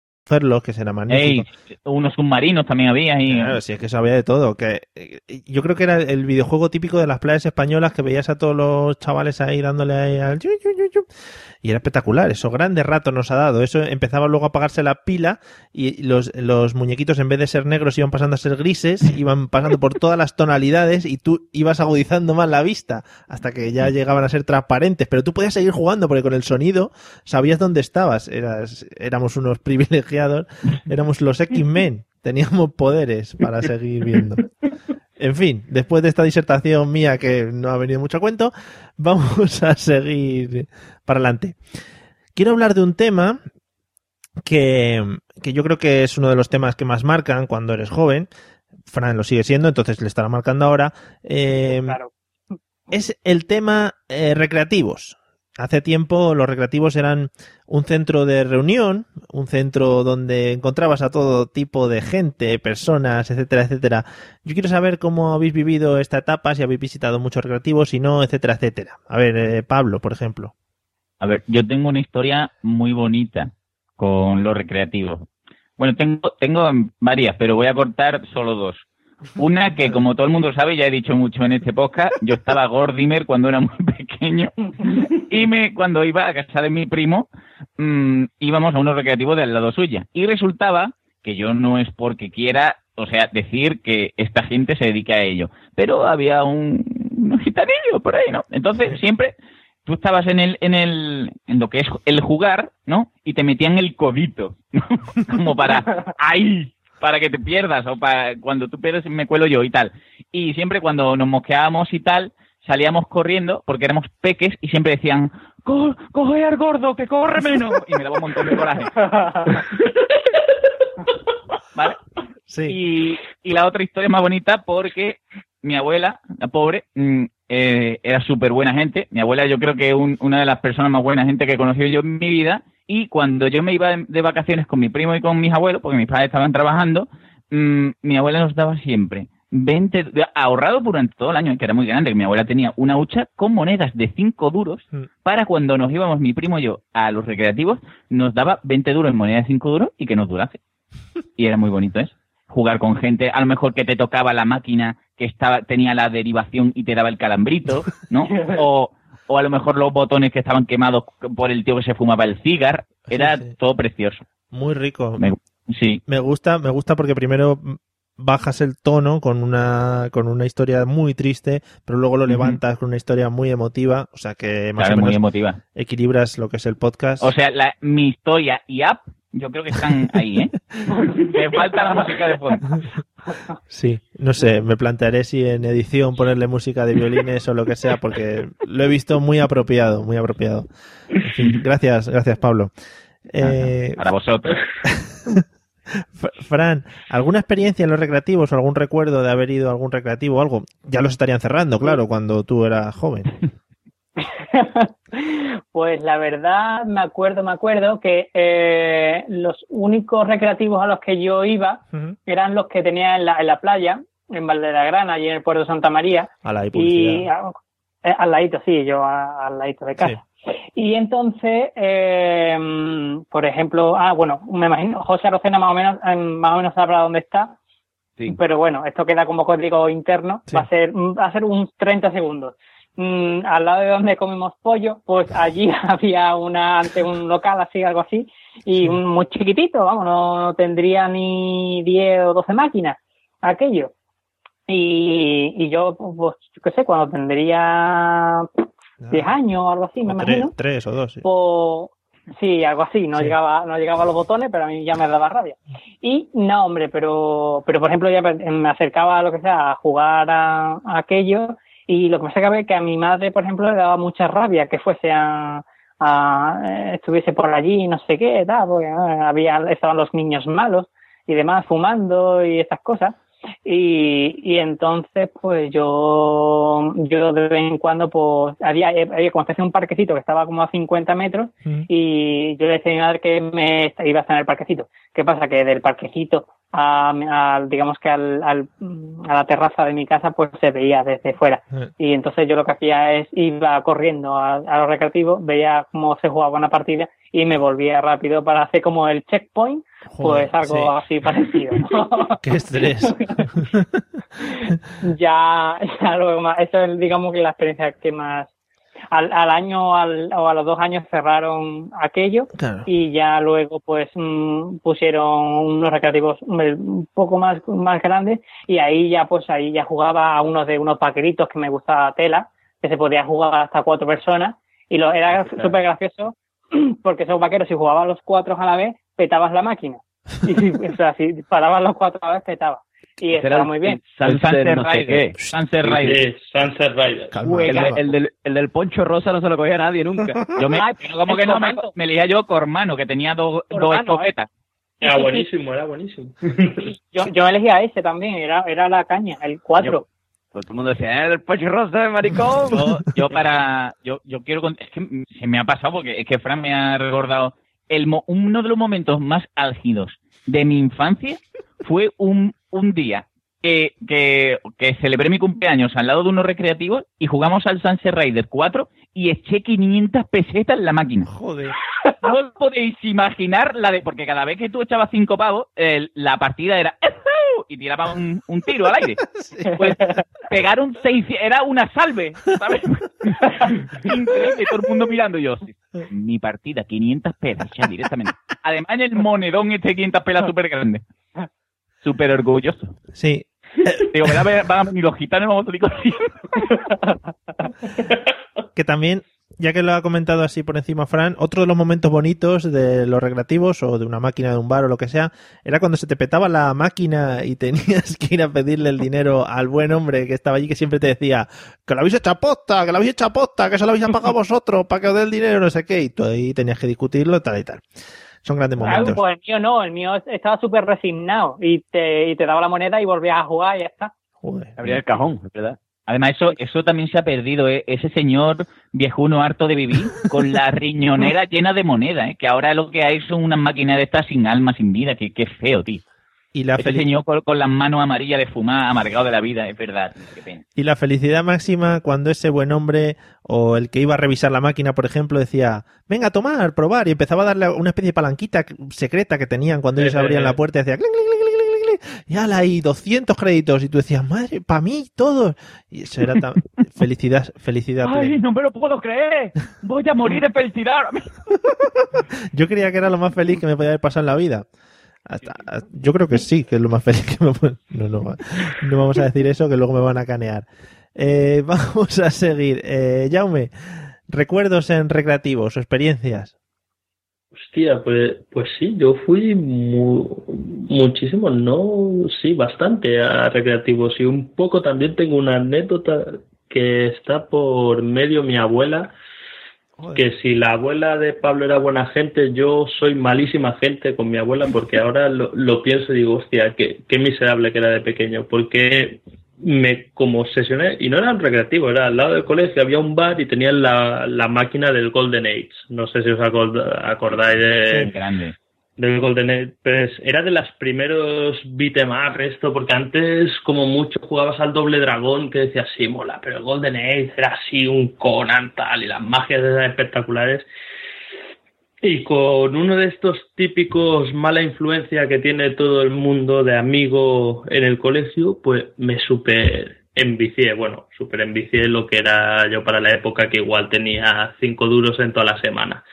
Que será magnífico. Ey, unos submarinos también había ahí. Claro, si es que sabía de todo. Que eh, yo creo que era el videojuego típico de las playas españolas que veías a todos los chavales ahí dándole ahí al. Y era espectacular. Eso grandes ratos nos ha dado. Eso empezaba luego a apagarse la pila y los, los muñequitos en vez de ser negros iban pasando a ser grises, (laughs) iban pasando por todas las tonalidades y tú ibas agudizando más la vista hasta que ya llegaban a ser transparentes. Pero tú podías seguir jugando porque con el sonido sabías dónde estabas. Eras, éramos unos (laughs) privilegiados, éramos los X-Men. Teníamos poderes para seguir viendo. (laughs) En fin, después de esta disertación mía que no ha venido mucho a cuento, (laughs) vamos a seguir para adelante. Quiero hablar de un tema que, que yo creo que es uno de los temas que más marcan cuando eres joven. Fran lo sigue siendo, entonces le estará marcando ahora. Eh, Claro. es el tema eh, recreativos. Hace tiempo los recreativos eran un centro de reunión, un centro donde encontrabas a todo tipo de gente, personas, etcétera, etcétera. Yo quiero saber cómo habéis vivido esta etapa, si habéis visitado muchos recreativos, si no, etcétera, etcétera. A ver, eh, Pablo, por ejemplo. A ver, yo tengo una historia muy bonita con los recreativos. Bueno, tengo, tengo varias, pero voy a cortar solo dos. Una que, como todo el mundo sabe, ya he dicho mucho en este podcast, yo estaba Gordimer cuando era muy pequeño y me cuando iba a casa de mi primo mm, íbamos a unos recreativos de al lado suya. Y resultaba que yo no es porque quiera, o sea, decir que esta gente se dedica a ello, pero había un, un gitanillo por ahí, ¿no? Entonces siempre tú estabas en el, en el, en lo que es el jugar, ¿no? Y te metían el codito, ¿no? (laughs) como para, ¡ay! Para que te pierdas o para cuando tú pierdes me cuelo yo y tal. Y siempre cuando nos mosqueábamos y tal, salíamos corriendo porque éramos peques y siempre decían, "Co- coge al gordo, que corre menos. Y me daba un montón de coraje. (laughs) ¿Vale? Y, y la otra historia más bonita porque mi abuela, la pobre, mm, eh, era súper buena gente. Mi abuela yo creo que es un- una de las personas más buenas gente que he conocido yo en mi vida. Y cuando yo me iba de, de vacaciones con mi primo y con mis abuelos, porque mis padres estaban trabajando, mm, mi abuela nos daba siempre 20, de- ahorrado durante todo el año, que era muy grande, que mi abuela tenía una hucha con monedas de 5 duros para cuando nos íbamos mi primo y yo a los recreativos, nos daba 20 duros en moneda de 5 duros y que nos durase. (laughs) Y era muy bonito eso. Jugar con gente, a lo mejor que te tocaba la máquina que estaba tenía la derivación y te daba el calambrito, ¿no? (laughs) O, o a lo mejor los botones que estaban quemados por el tío que se fumaba el cigar. Era todo precioso. Muy rico. Me- sí. Me gusta, me gusta porque primero bajas el tono con una con una historia muy triste, pero luego lo levantas con una historia muy emotiva, o sea que más Claro, o menos muy emotiva. equilibras lo que es el podcast. O sea, la, mi historia y app, yo creo que están ahí, ¿eh? (laughs) Me falta la música de fondo. Sí, no sé, me plantearé si en edición ponerle música de violines o lo que sea, porque lo he visto muy apropiado, muy apropiado. En fin, gracias, gracias Pablo. Eh, Para vosotros. (laughs) Fran, ¿alguna experiencia en los recreativos o algún recuerdo de haber ido a algún recreativo o algo? Ya los estarían cerrando, claro, cuando tú eras joven. (laughs) Pues la verdad, me acuerdo, me acuerdo que eh, los únicos recreativos a los que yo iba eran los que tenía en la, en la playa, en Valdegrana, allí en el puerto de Santa María. A la Y eh, al ladito, sí, yo a- al ladito de casa. Y entonces, eh, por ejemplo, ah, bueno, me imagino, José Arocena más o menos, más o menos sabrá dónde está. Pero bueno, esto queda como código interno, va a ser, va a ser unos 30 segundos. Mm, al lado de donde comimos pollo, pues allí (laughs) había una, ante un local así, algo así, y un muy chiquitito, vamos, no, no tendría ni 10 o 12 máquinas, aquello. Y, y yo, pues, yo qué sé, cuando tendría 10 años o algo así, me O imagino, tres, tres o dos. sí. pues sí, algo así, no Sí. llegaba, no llegaba a los botones, pero a mí ya me daba rabia. Y no, hombre, pero, pero por ejemplo ya me me acercaba a lo que sea, a jugar a, a aquello, y lo que me sacaba es que a mi madre, por ejemplo, le daba mucha rabia que fuese a, a- eh, estuviese por allí, no sé qué, tal, porque ah, había, estaban los niños malos y demás fumando y estas cosas. Y, y entonces, pues yo, yo de vez en cuando, pues había, había como un parquecito que estaba como a 50 metros Mm. y yo le decía a mi madre que me iba a estar en el parquecito. ¿Qué pasa? Que del parquecito a, a, digamos que al, al- a la terraza de mi casa, pues se veía desde fuera. Y entonces yo lo que hacía es iba corriendo a, a los recreativos, veía cómo se jugaba una partida y me volvía rápido para hacer como el checkpoint, Joder, pues algo sí. así parecido. ¿no? (laughs) Qué estrés. (laughs) ya, ya luego más, eso es digamos que la experiencia que más al, al año al- o a los dos años cerraron aquello Claro. y ya luego pues mm, pusieron unos recreativos un poco más más grandes y ahí ya pues ahí ya jugaba a unos de unos paqueritos que me gustaba tela que se podía jugar hasta cuatro personas y lo era súper gracioso (clears throat) porque esos vaqueros si jugaban los cuatro a la vez petabas la máquina. (laughs) Y o sea si parabas los cuatro a la vez petaba y el- muy bien Sunset no sé qué. Sunset Rider. Sí, Sunset Rider. Calma, El, del, el del poncho rosa no se lo cogía nadie nunca. (laughs) Yo me, Ay, pero como que no, me, elegía yo Cormano, que tenía dos, dos Cormano, escopetas. Era buenísimo, era buenísimo. Yo, yo elegía ese también, era, era la caña, el 4. Pues todo el mundo decía, "Eh, el poncho rosa, maricón. Yo, (laughs) yo para, yo, yo quiero, es que se me ha pasado porque es que Fran me ha recordado el uno de los momentos más álgidos de mi infancia fue un, un día que, que, que celebré mi cumpleaños al lado de unos recreativos y jugamos al Sunset Rider 4 y eché 500 pesetas en la máquina. Joder. (laughs) No os podéis imaginar la de. Porque cada vez que tú echabas cinco pavos, el- la partida era. Y tiraba un, un tiro al aire. (laughs) Pues pegaron seis. Era una salve, ¿sabes? (laughs) Increíble, todo el mundo mirando y yo. Mi partida, 500 pelas, ya directamente. Además, en el monedón este 500 pelas súper grande. Súper orgulloso. Sí. (laughs) Digo, me da- van a venir los gitanos vamos a salir. Que también, ya que lo ha comentado así por encima Fran, otro de los momentos bonitos de los recreativos o de una máquina de un bar o lo que sea, era cuando se te petaba la máquina y (laughs) tenías que ir a pedirle el dinero al buen hombre que estaba allí que siempre te decía que lo habéis hecho a posta, que lo habéis hecho a posta, que se lo habéis pagado vosotros para que os dé el dinero, no sé qué, y tú ahí tenías que discutirlo, tal y tal. Son grandes momentos. pues el mío no, el mío estaba súper resignado y te, y te daba la moneda y volvías a jugar y ya está. Joder. Abría el cajón, es verdad. Además, eso, eso también se ha perdido, ¿eh? ese señor viejuno harto de vivir, con la (laughs) riñonera llena de moneda, ¿eh? que ahora lo que hay son unas máquinas de estas sin alma, sin vida, que, que feo, tío. Y la, señor con, con las manos amarillas de fumar, amargado de la vida, es verdad, tío, qué pena. y la felicidad máxima cuando ese buen hombre o el que iba a revisar la máquina, por ejemplo, decía, venga a tomar, probar, y empezaba a darle una especie de palanquita secreta que tenían cuando ellos abrían la puerta y decía, "Cling, cling, cling, cling, cling, cling", y ala, y 200 créditos, y tú decías, madre, para mí, todos. Y eso era tan... (laughs) felicidad, felicidad ¡Ay, plena. no me lo puedo creer! ¡Voy a morir de felicidad! (laughs) Yo creía que era lo más feliz que me podía haber pasado en la vida. Hasta- yo creo que sí, que es lo más feliz que me. No, no, no vamos a decir eso, que luego me van a canear. Eh, (laughs) vamos a seguir. Eh, Jaume, recuerdos en recreativos o experiencias. Hostia, pues, pues sí, yo fui mu- muchísimo, no, sí, bastante a recreativos y un poco también tengo una anécdota que está por medio mi abuela, que si la abuela de Pablo era buena gente, yo soy malísima gente con mi abuela porque ahora lo, lo pienso y digo, hostia, qué, qué miserable que era de pequeño, porque me como obsesioné, y no era un recreativo, era al lado del colegio, había un bar y tenían la, la máquina del Golden Age, no sé si os acord- acordáis de, grande. Del Golden pues era de los primeros beat'em up esto, porque antes como mucho jugabas al doble dragón que decías, sí, mola, pero el Golden Age era así un Conan tal y las magias esas espectaculares. Y con uno de estos típicos mala influencia que tiene todo el mundo de amigo en el colegio, pues me super envicié, bueno, super envicié lo que era yo para la época que igual tenía cinco duros en toda la semana.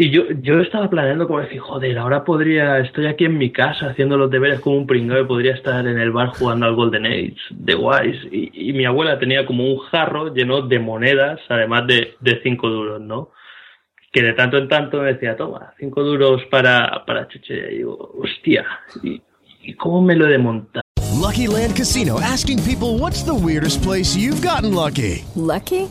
Y yo, yo estaba planeando como decir, joder, ahora podría, estoy aquí en mi casa haciendo los deberes como un pringado y podría estar en el bar jugando al Golden Age de guays. Y, y mi abuela tenía como un jarro lleno de monedas, además de, de cinco duros, ¿no? Que de tanto en tanto me decía, toma, cinco duros para, para chuche. Y digo, hostia, ¿y, y cómo me lo he de montar? Lucky Land Casino asking people what's the weirdest place you've gotten lucky? Lucky?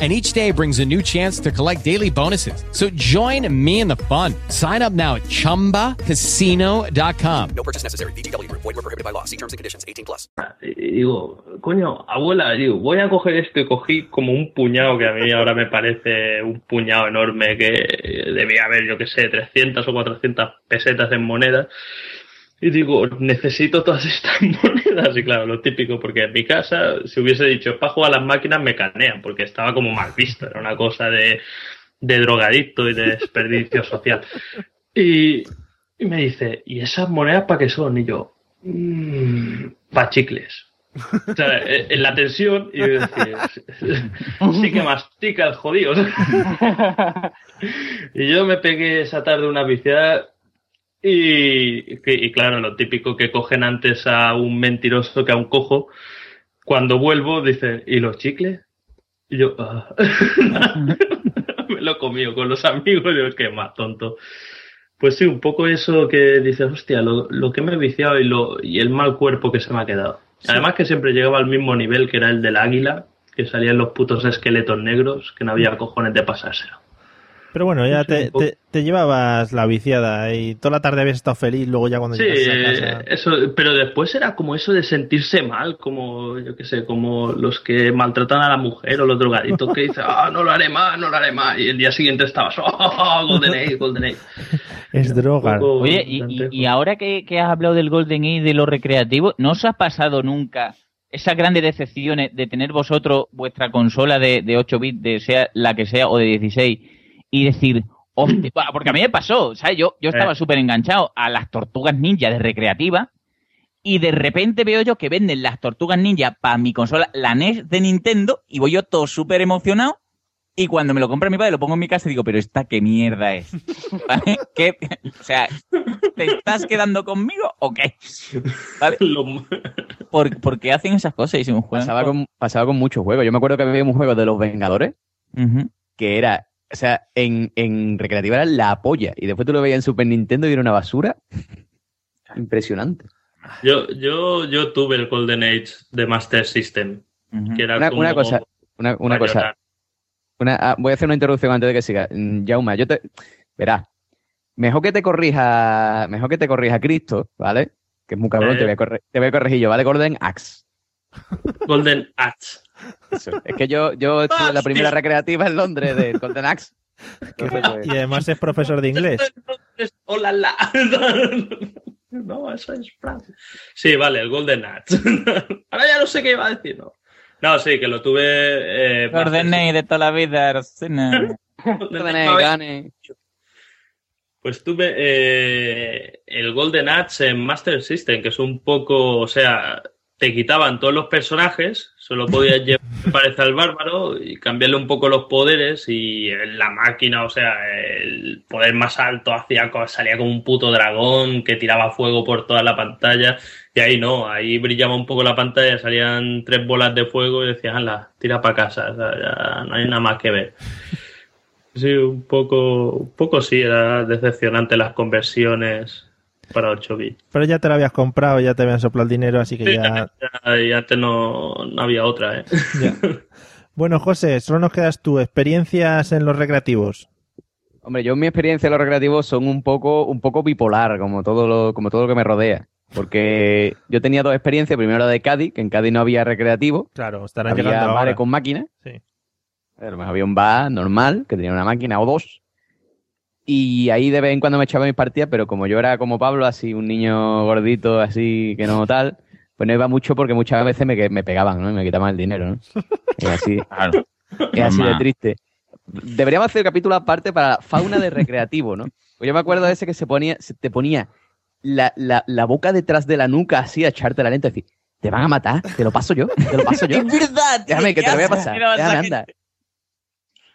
and each day brings a new chance to collect daily bonuses. So join me in the fun. Sign up now at ChumbaCasino.com. No purchase necessary. BGW. Void were prohibited by law. See terms and conditions. 18 plus. Y digo, coño, abuela, digo, voy a coger esto y cogí como un puñado que a mí ahora me parece un puñado enorme que debía haber, yo que sé, 300 o 400 pesetas en monedas. Y digo, necesito todas estas (laughs) monedas. Y claro, lo típico, porque en mi casa, si hubiese dicho, para jugar a las máquinas, me canean, porque estaba como mal visto. Era una cosa de, de drogadicto y de desperdicio (laughs) social. Y, y me dice, ¿y esas monedas para qué son? Y yo, mmm, para chicles. O sea, en la tensión, y yo decía, sí que mastica el jodido. (laughs) y yo me pegué esa tarde una viciada y, y, claro, lo típico que cogen antes a un mentiroso que a un cojo. Cuando vuelvo, dice, ¿y los chicles? Y yo, ah. (laughs) me lo comió con los amigos. Y yo, qué más tonto. Pues sí, un poco eso que dices, hostia, lo, lo que me he viciado y, lo, y el mal cuerpo que se me ha quedado. Sí. Además que siempre llegaba al mismo nivel que era el del águila, que salían los putos esqueletos negros, que no había cojones de pasárselo. Pero bueno, ya te, te, te, llevabas la viciada y toda la tarde habías estado feliz, luego ya cuando sí, llegas a casa... eso, pero después era como eso de sentirse mal, como, yo qué sé, como los que maltratan a la mujer o los drogaditos que dicen, ah, no lo haré más, no lo haré más, y el día siguiente estabas, (laughs) oh, Golden Age, Golden Age. (laughs) Es droga. Oye, y, y, y, ahora que, que has hablado del Golden Age, de lo recreativo, ¿no os ha pasado nunca esas grandes decepciones de tener vosotros vuestra consola de, de 8 bits, de sea la que sea, o de 16, y decir, hostia, (clears throat) porque a mí me pasó, ¿sabes? Yo, yo estaba súper enganchado a las tortugas ninja de recreativa y de repente veo yo que venden las tortugas ninja para mi consola, la NES de Nintendo, y voy yo todo súper emocionado. Y cuando me lo compra mi padre, lo pongo en mi casa y digo, pero esta qué mierda es. (laughs) ¿Vale? ¿Qué? O sea, ¿te estás quedando conmigo o qué? ¿Vale? ¿Por, ¿Por, qué hacen esas cosas? Y si un juego... pasaba, con, pasaba con muchos juegos. Yo me acuerdo que había un juego de los Vengadores uh -huh. que era o sea, en, en recreativa era la polla. Y después tú lo veías en Super Nintendo y era una basura. Impresionante. Yo, yo, yo tuve el Golden Age de Master System. Uh -huh. que era una, como una cosa, una, una cosa. Una, ah, voy a hacer una interrupción antes de que siga. Jauma, yo te. Verás. Mejor que te corrija. Mejor que te corrija Cristo, ¿vale? Que es muy cabrón, eh. te, voy a corre, te voy a corregir yo, ¿vale? Golden Axe. Golden Axe. Eso. (laughs) Es que yo, yo estuve en la primera recreativa en Londres del Golden Axe. (laughs) Entonces, pues... Y además es profesor de inglés. (laughs) Hola, la. No, eso es Francia. Sí, vale, el Golden Axe. Ahora ya no sé qué iba a decir, ¿no? No, sí, que lo tuve. Eh, Golden de toda la vida. Golden Pues tuve eh, el Golden Axe en Master System, que es un poco, o sea, te quitaban todos los personajes, solo podías (laughs) llevar, parece al bárbaro, y cambiarle un poco los poderes y la máquina, o sea, el poder más alto hacía salía como un puto dragón que tiraba fuego por toda la pantalla, y ahí no, ahí brillaba un poco la pantalla, salían tres bolas de fuego y decías, anda, tira para casa, o sea, ya no hay nada más que ver. (laughs) Sí, un poco, un poco sí, era decepcionante las conversiones para 8 bits. Pero ya te lo habías comprado, ya te habían soplado el dinero, así que sí, ya... ya... Y antes no, no había otra, ¿eh? Ya. (laughs) Bueno, José, solo nos quedas tú. ¿Experiencias en los recreativos? Hombre, yo en mi experiencia en los recreativos son un poco, un poco bipolar, como todo, lo, como todo lo que me rodea. Porque yo tenía dos experiencias. Primero la de Cádiz, que en Cádiz no había recreativo. Claro, estarán había llegando bares ahora. con máquinas. Sí. A lo mejor había un bar normal, que tenía una máquina o dos. Y ahí de vez en cuando me echaba mis partidas, pero como yo era como Pablo, así un niño gordito, así que no tal, pues no iba mucho porque muchas veces me, que- me pegaban, ¿no? Y me quitaban el dinero, ¿no? Es así, (laughs) Claro. es así de triste. Deberíamos hacer capítulo aparte para fauna de recreativo, ¿no? Pues yo me acuerdo de ese que se ponía, se te ponía la, la, la boca detrás de la nuca así a echarte la lenta y decir, te van a matar, te lo paso yo, te lo paso (laughs) yo. Es verdad, Déjame que te lo voy a pasar. Déjame, anda.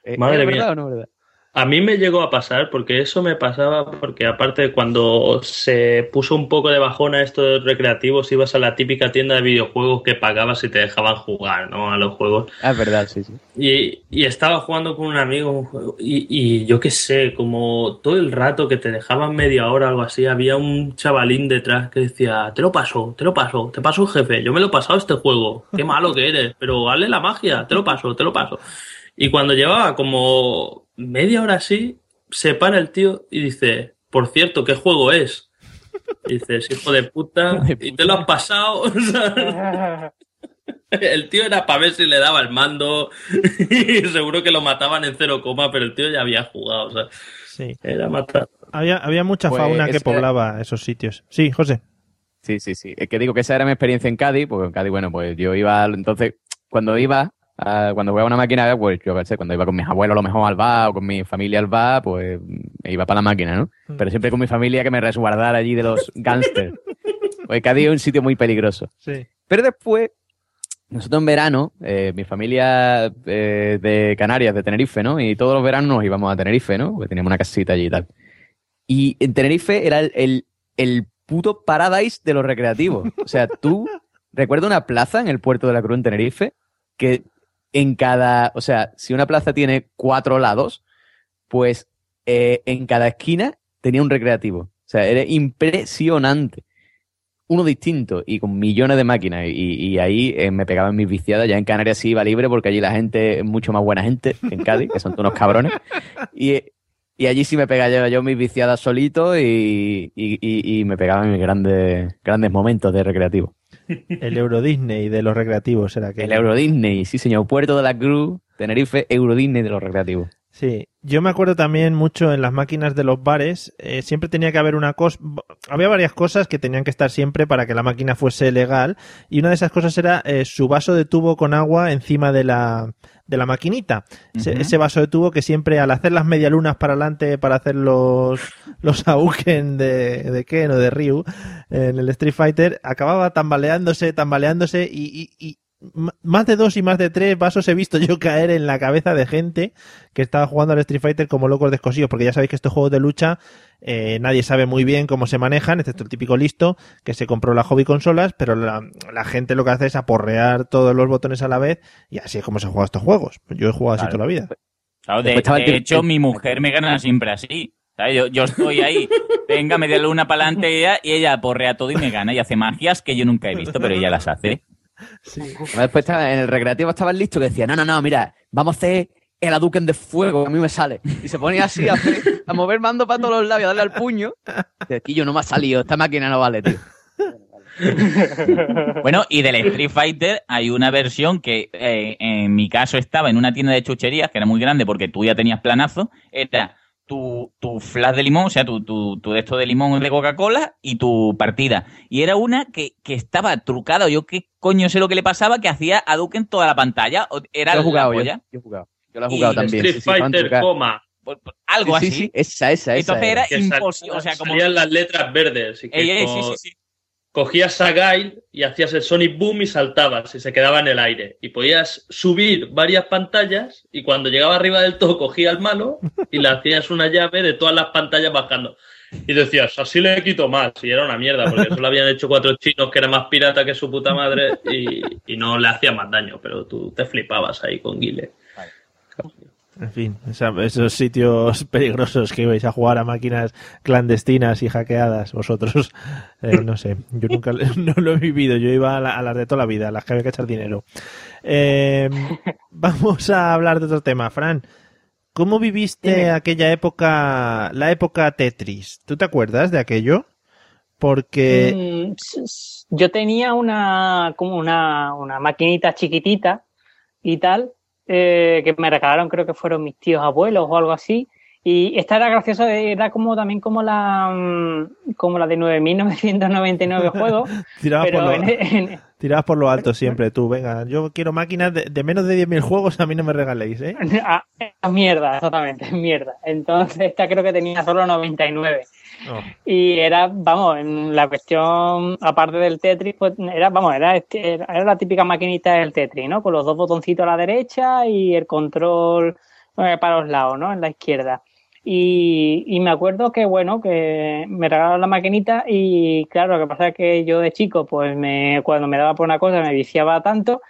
Eh, Madre ¿es verdad mía. o no es verdad? A mí me llegó a pasar, porque eso me pasaba, porque aparte de cuando se puso un poco de bajona esto de recreativos, ibas a la típica tienda de videojuegos que pagabas y te dejaban jugar, ¿no? A los juegos. Ah, es verdad, sí, sí. Y, y estaba jugando con un amigo un juego, y, y yo qué sé, como todo el rato que te dejaban media hora o algo así, había un chavalín detrás que decía, te lo paso, te lo paso, te paso un jefe, yo me lo he pasado este juego, qué malo que eres, pero vale la magia, te lo paso, te lo paso. Y cuando llevaba como media hora así, se para el tío y dice, por cierto, ¿qué juego es? Y dices, hijo de puta, y te lo has pasado. (laughs) El tío era para ver si le daba el mando y (laughs) seguro que lo mataban en cero coma, pero el tío ya había jugado. O sea, Sí. era matar. Había, había mucha Pues fauna que poblaba esos sitios. Sí, José. Sí, sí, sí. Es que digo que esa era mi experiencia en Cádiz, porque en Cádiz, bueno, pues yo iba, entonces, cuando iba, a- cuando jugaba una máquina, pues yo sé, cuando iba con mis abuelos a lo mejor al bar o con mi familia al bar, pues me iba para la máquina, ¿no? Pero siempre con mi familia que me resguardara allí de los gángsters. Porque Cádiz es un sitio muy peligroso. Sí. Pero después, nosotros en verano, eh, mi familia eh, de Canarias, de Tenerife, ¿no? Y todos los veranos nos íbamos a Tenerife, ¿no? Porque teníamos una casita allí y tal. Y en Tenerife era el, el, el puto paradise de los recreativos. O sea, tú, recuerdo una plaza en el puerto de la Cruz en Tenerife, que en cada, o sea, si una plaza tiene cuatro lados, pues eh, en cada esquina tenía un recreativo. O sea, era impresionante uno distinto y con millones de máquinas. Y, ahí eh, me pegaban mis viciadas. Ya en Canarias sí iba libre porque allí la gente es mucho más buena gente que en Cádiz, que son unos cabrones. Y, allí sí me pegaba yo, mis viciadas solito y, y, y- y me pegaban mis grandes, grandes momentos de recreativo. El Euro Disney de los recreativos era que El Euro Disney, sí señor. Puerto de la Cruz, Tenerife, Euro Disney de los recreativos. Sí, yo me acuerdo también mucho en las máquinas de los bares, eh, siempre tenía que haber una cosa, había varias cosas que tenían que estar siempre para que la máquina fuese legal y una de esas cosas era eh, su vaso de tubo con agua encima de la, de la maquinita. Ese- vaso de tubo que siempre al hacer las medialunas para adelante para hacer los, los Auken de, de Ken o de Ryu en el Street Fighter acababa tambaleándose, tambaleándose y, y- y más de dos y más de tres vasos he visto yo caer en la cabeza de gente que estaba jugando al Street Fighter como locos descosidos, porque ya sabéis que estos juegos de lucha eh, nadie sabe muy bien cómo se manejan, excepto el típico listo que se compró la hobby consolas, pero la, la gente lo que hace es aporrear todos los botones a la vez y así es como se juega estos juegos. Yo he jugado así toda la vida. Claro, de, hecho, mi mujer me gana siempre así. ¿sabes? Yo, yo estoy ahí, (laughs) venga, media luna para adelante y ella, y ella porrea todo y me gana y hace magias que yo nunca he visto, pero ella las hace. Además, Después estaba, en el recreativo estaba el listo que decía, no, no, no, mira, vamos a hacer el Aduken de fuego, que a mí me sale. Y se ponía así a, hacer- a mover mando para todos los labios, a darle al puño. Y aquí yo no me ha salido, esta máquina no vale, tío. (laughs) Bueno, y del Street Fighter hay una versión que eh, en mi caso estaba en una tienda de chucherías, que era muy grande porque tú ya tenías planazo, era tu, tu flash de limón, o sea, tu, tu, tu de esto de limón de Coca-Cola y tu partida. Y era una que, que estaba trucada, yo qué coño sé lo que le pasaba, que hacía a Duke en toda la pantalla. Era Yo he jugado, la yo, yo he jugado. Yo lo he Y jugado también. Street sí, sí, Fighter, trucadas. coma. Algo Sí, así. sí, sí, esa, esa, esa. Entonces era sal- imposible, o sea, como... Salían las letras verdes. Y que Ey, ey, co- sí, sí, sí. Cogías a Guile y hacías el Sonic Boom y saltabas y se quedaba en el aire. Y podías subir varias pantallas y cuando llegaba arriba del todo cogía al malo y le hacías una llave de todas las pantallas bajando. Y decías, así le quito más. Y era una mierda, porque eso lo habían hecho cuatro chinos que era más pirata que su puta madre y, y no le hacía más daño. Pero tú te flipabas ahí con Guile. En fin, esa- esos sitios (laughs) peligrosos que ibais a jugar a máquinas clandestinas y hackeadas, vosotros, (laughs) eh, no sé, yo nunca (laughs) no lo he vivido, yo iba a, la- a las de toda la vida, a las que había que echar dinero. Eh, vamos a hablar de otro tema, Fran. ¿Cómo viviste aquella época, la época Tetris? ¿Tú te acuerdas de aquello? Porque Mm, yo tenía una, como una, una maquinita chiquitita y tal, eh, que me regalaron, creo que fueron mis tíos abuelos o algo así, Y esta era graciosa, era como también como la mm, como la de 9.999 juegos. (laughs) Tirabas pero por lo- en- en- Tirabas por lo alto siempre tú, venga, yo quiero máquinas de, de menos de 10.000 juegos, a mí no me regaléis, ¿eh? (laughs) Ah, es mierda, exactamente, es (laughs) mierda. Entonces esta creo que tenía solo 99. Oh. Y era, vamos, en la cuestión, aparte del Tetris, pues era, vamos, era, este- era, era la típica maquinita del Tetris, ¿no? Con los dos botoncitos a la derecha y el control eh, para los lados, ¿no? En la izquierda. Y, y me acuerdo que, bueno, que me regalaron la maquinita y claro, lo que pasa es que yo de chico, pues me, cuando me daba por una cosa me viciaba tanto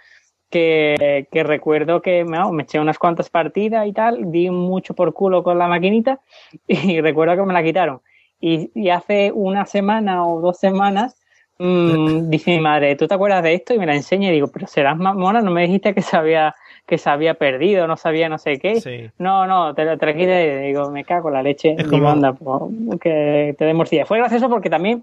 que, que recuerdo que me, me eché unas cuantas partidas y tal, di mucho por culo con la maquinita (laughs) y recuerdo que me la quitaron. Y, y hace una semana o dos semanas mm, (laughs) dice mi madre, ¿tú te acuerdas de esto? Y me la enseña y digo, pero serás mamona, no me dijiste que se había, que se había perdido, no sabía no sé qué. No, no, te lo te lo quité y digo, me cago en la leche. Es como- anda, pues, que te dé morcilla. Fue gracioso porque también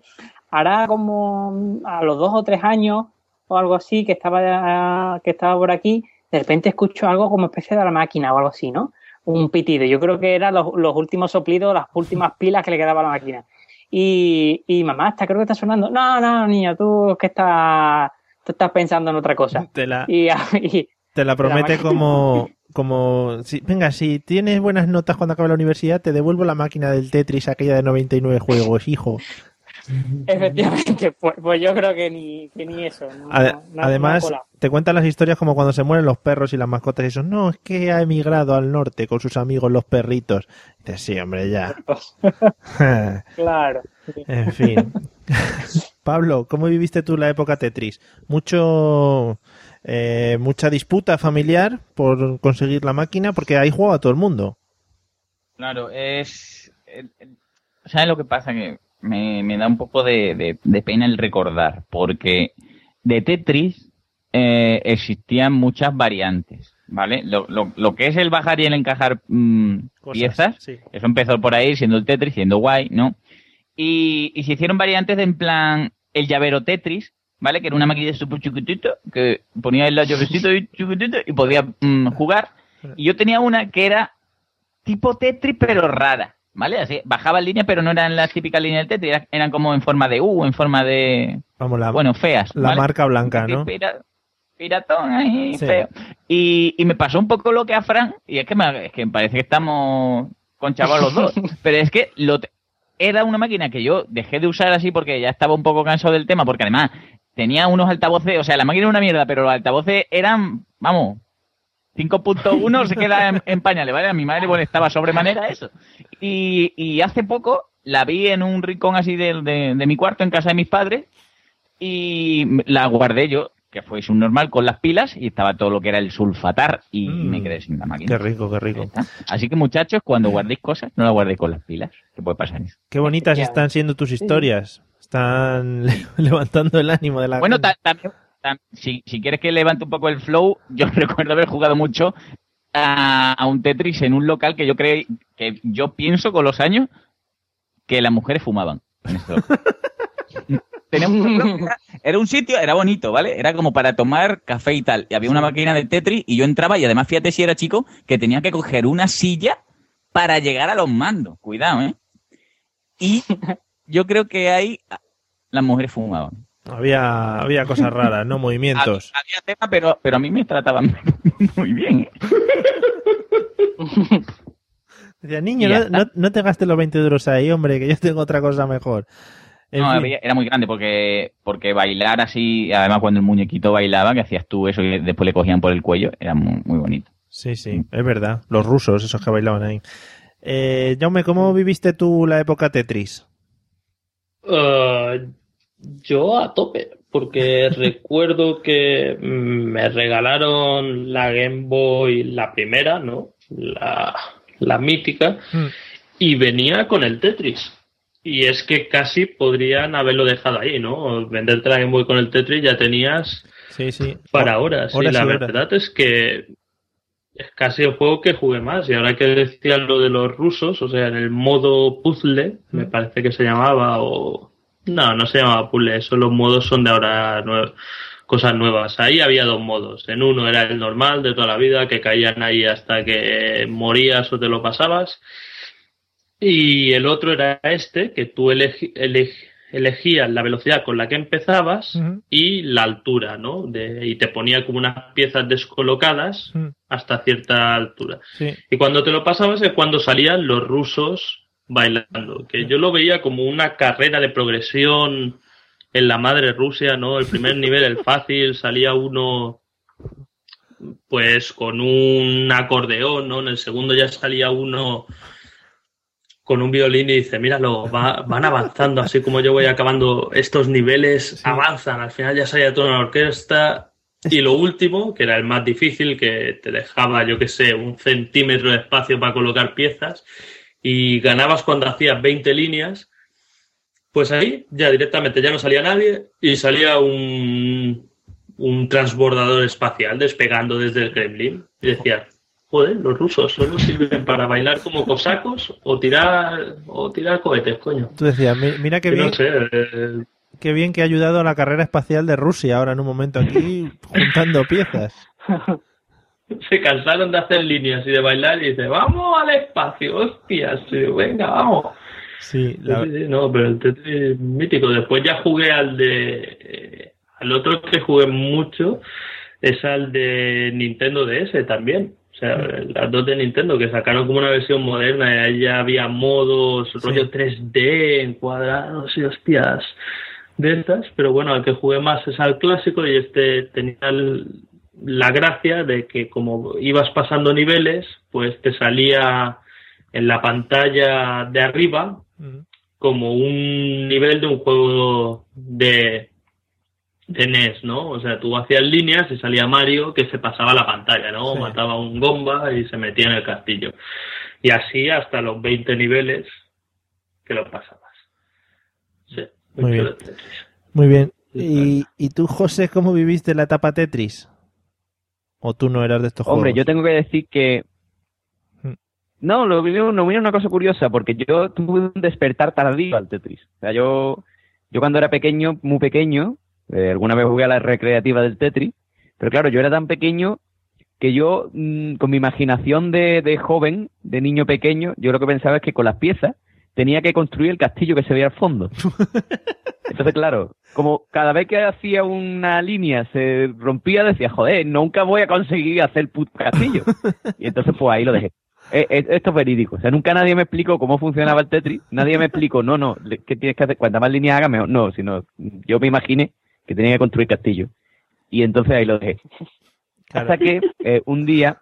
hará como a los dos o tres años o algo así que estaba que estaba por aquí, de repente escucho algo como especie de la máquina o algo así, ¿no? Un pitido. Yo creo que eran los, los últimos soplidos, las últimas pilas que le quedaba a la máquina. Y, y mamá, está, creo que está sonando. No, no, niño, tú que estás, tú estás pensando en otra cosa. Te la, Y, (laughs) y- te la promete como... (laughs) como si, venga, si tienes buenas notas cuando acabe la universidad, te devuelvo la máquina del Tetris, aquella de 99 juegos, hijo. (laughs) efectivamente, pues, pues yo creo que ni, que ni eso. no- no- Además, te cuentan las historias como cuando se mueren los perros y las mascotas y eso. No, es que ha emigrado al norte con sus amigos los perritos. Dices, sí, hombre, ya. (laughs) Claro. en fin. Pablo, ¿cómo viviste tú la época Tetris? Mucho, eh, mucha disputa familiar por conseguir la máquina, porque ahí jugaba todo el mundo. Claro, es... eh, eh, ¿Sabes lo que pasa? Que me, me da un poco de, de- de pena el recordar, porque de Tetris eh, existían muchas variantes, ¿vale? Lo, lo- lo que es el bajar y el encajar mm, Cosas, piezas, sí. eso empezó por ahí siendo el Tetris, siendo guay, ¿no? Y, y se hicieron variantes de en plan el llavero Tetris, ¿vale? Que era una máquina súper chiquitito, que ponía el llavecito y chiquitito y podía mm, jugar. Y yo tenía una que era tipo Tetris, pero rara, ¿vale? Así, bajaba en línea, pero no eran las típicas líneas del Tetris, era- eran como en forma de U, en forma de... Vamos, la, Bueno, feas. la ¿vale? marca blanca, ¿no? Pira- piratón ahí, Sí. feo. Y, y me pasó un poco lo que a Fran, y es que me, es que me parece que estamos con chaval los dos, (laughs) pero es que lo era una máquina que yo dejé de usar así porque ya estaba un poco cansado del tema, porque además tenía unos altavoces, o sea, la máquina era una mierda, pero los altavoces eran, vamos, 5.1 se queda en, en pañales, ¿vale? A mi madre bueno, estaba sobremanera eso. Y, y hace poco la vi en un rincón así de, de- de mi cuarto en casa de mis padres y la guardé yo, que fue subnormal, con las pilas y estaba todo lo que era el sulfatar y Mm. me quedé sin la máquina. Qué rico, qué rico. Así que muchachos, cuando guardéis cosas, no las guardéis con las pilas, que puede pasar eso. Qué bonitas están siendo tus historias. Están (laughs) levantando el ánimo de la Bueno, ta- también, tam- si, si quieres que levante un poco el flow, yo (laughs) recuerdo haber jugado mucho a, a un Tetris en un local que yo creo, que yo pienso con los años que las mujeres fumaban. (laughs) Teníamos era un sitio, era bonito, ¿vale? Era como para tomar café y tal. Y había una máquina de Tetris y yo entraba y además fíjate si era chico que tenía que coger una silla para llegar a los mandos. Cuidado, ¿eh? Y yo creo que ahí las mujeres fumaban. Había, había cosas raras, ¿no? (laughs) Movimientos. Había, había tema, pero, pero a mí me trataban (laughs) muy bien. ¿eh? (laughs) Decía, niño, no, no- no te gastes los 20 euros ahí, hombre, que yo tengo otra cosa mejor. En No, fin. era muy grande porque, porque bailar así, además cuando el muñequito bailaba, que hacías tú eso y después le cogían por el cuello, era muy, muy bonito. Sí, sí, es verdad. Los rusos, esos que bailaban ahí. Eh, Jaume, ¿cómo viviste tú la época Tetris? Eh, yo a tope, porque (laughs) recuerdo que me regalaron la Game Boy, la primera, ¿no? La, la mítica, y venía con el Tetris. Y es que casi podrían haberlo dejado ahí, ¿no? Venderte la Game Boy con el Tetris ya tenías Sí, sí. para horas. Horas y la y horas. verdad es que es casi el juego que jugué más. Y ahora que decía lo de los rusos, o sea, en el modo puzzle, me parece que se llamaba, o. No, no se llamaba puzzle, eso los modos son de ahora cosas nuevas. Ahí había dos modos. En uno era el normal de toda la vida, que caían ahí hasta que morías o te lo pasabas. Y el otro era este, que tú elegi- elegías la velocidad con la que empezabas y la altura, ¿no? De- y te ponía como unas piezas descolocadas hasta cierta altura. Sí. Y cuando te lo pasabas es cuando salían los rusos bailando, que yo lo veía como una carrera de progresión en la madre Rusia, ¿no? El primer (laughs) nivel, el fácil, salía uno pues con un acordeón, ¿no? En el segundo ya salía uno con un violín y dice, míralo, va- van avanzando, así como yo voy acabando estos niveles, avanzan, al final ya salía toda una orquesta. Y lo último, que era el más difícil, que te dejaba, yo qué sé, un centímetro de espacio para colocar piezas, y ganabas cuando hacías 20 líneas, pues ahí ya directamente ya no salía nadie y salía un, un transbordador espacial despegando desde el Kremlin. Y decía, joder, los rusos solo sirven para bailar como cosacos o tirar, o tirar cohetes, coño. Tú decías, "Mi- mira qué Que bien, No sé, eh, qué bien que ha ayudado a la carrera espacial de Rusia ahora en un momento aquí juntando piezas. (laughs) se cansaron de hacer líneas y de bailar y dice, vamos al espacio, hostias, sí, venga, vamos. Sí, Sí, la- sí, sí, no, pero el Tetris es mítico. Después ya jugué al de. eh, al otro que jugué mucho es al de Nintendo DS también. O sea, las dos de Nintendo que sacaron como una versión moderna y ahí ya había modos, rollo 3D en cuadrados y hostias de estas. Pero bueno, al que jugué más es al clásico y este tenía el- la gracia de que como ibas pasando niveles, pues te salía en la pantalla de arriba como un nivel de un juego de, de NES, ¿no? O sea, tú hacías líneas y salía Mario que se pasaba la pantalla, ¿no? Sí. Mataba a un gomba y se metía en el castillo. Y así hasta los 20 niveles que lo pasabas. Sí, Muy bien. Muy bien. ¿Y, ¿Y tú, José, cómo viviste la etapa Tetris? ¿O tú no eras de estos Hombre, yo juegos? tengo que decir que. No, lo vi, lo vi una cosa curiosa, porque yo tuve un despertar tardío al Tetris. O sea, yo, yo cuando era pequeño, muy pequeño, eh, alguna vez jugué a la recreativa del Tetris, pero claro, yo era tan pequeño que yo, mm, con mi imaginación de, de joven, de niño pequeño, yo lo que pensaba es que con las piezas tenía que construir el castillo que se veía al fondo. (laughs) Entonces, claro, como cada vez que hacía una línea se rompía, decía, joder, nunca voy a conseguir hacer el puto castillo. Y entonces, pues ahí lo dejé. Eh, eh, esto es verídico. O sea, nunca nadie me explicó cómo funcionaba el Tetris. Nadie me explicó, no, no, ¿qué tienes que hacer? Cuantas más líneas hagas, mejor. No, sino yo me imaginé que tenía que construir castillo. Y entonces ahí lo dejé. Hasta que eh, un día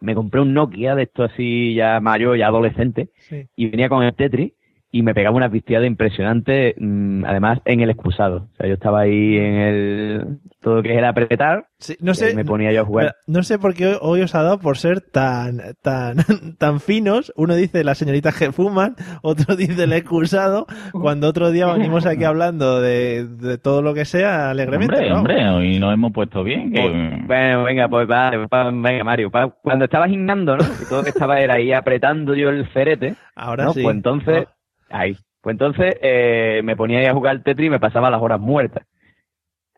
me compré un Nokia de esto así ya mayor, ya adolescente, Sí. y venía con el Tetris y me pegaba unas vistiadas impresionantes, mm, además en el excusado. O sea, yo estaba ahí en el... todo lo que era apretar, no y sé- ahí me ponía yo a jugar. No sé por qué hoy- hoy os ha dado por ser tan, tan, (laughs) tan finos. Uno dice las señoritas que fuman, (laughs) otro dice el excusado, cuando otro día venimos aquí hablando de, de todo lo que sea alegremente. Hombre, ¿no? hombre, hoy nos hemos puesto bien. que- Bueno, venga, pues va, va, venga, Mario. pa- cuando estaba gimnando, ¿no? Y todo lo que estaba era ahí apretando yo el ferete. Ahora ¿no? sí. Pues entonces, ahí. Pues entonces eh, me ponía ahí a jugar Tetris y me pasaba las horas muertas.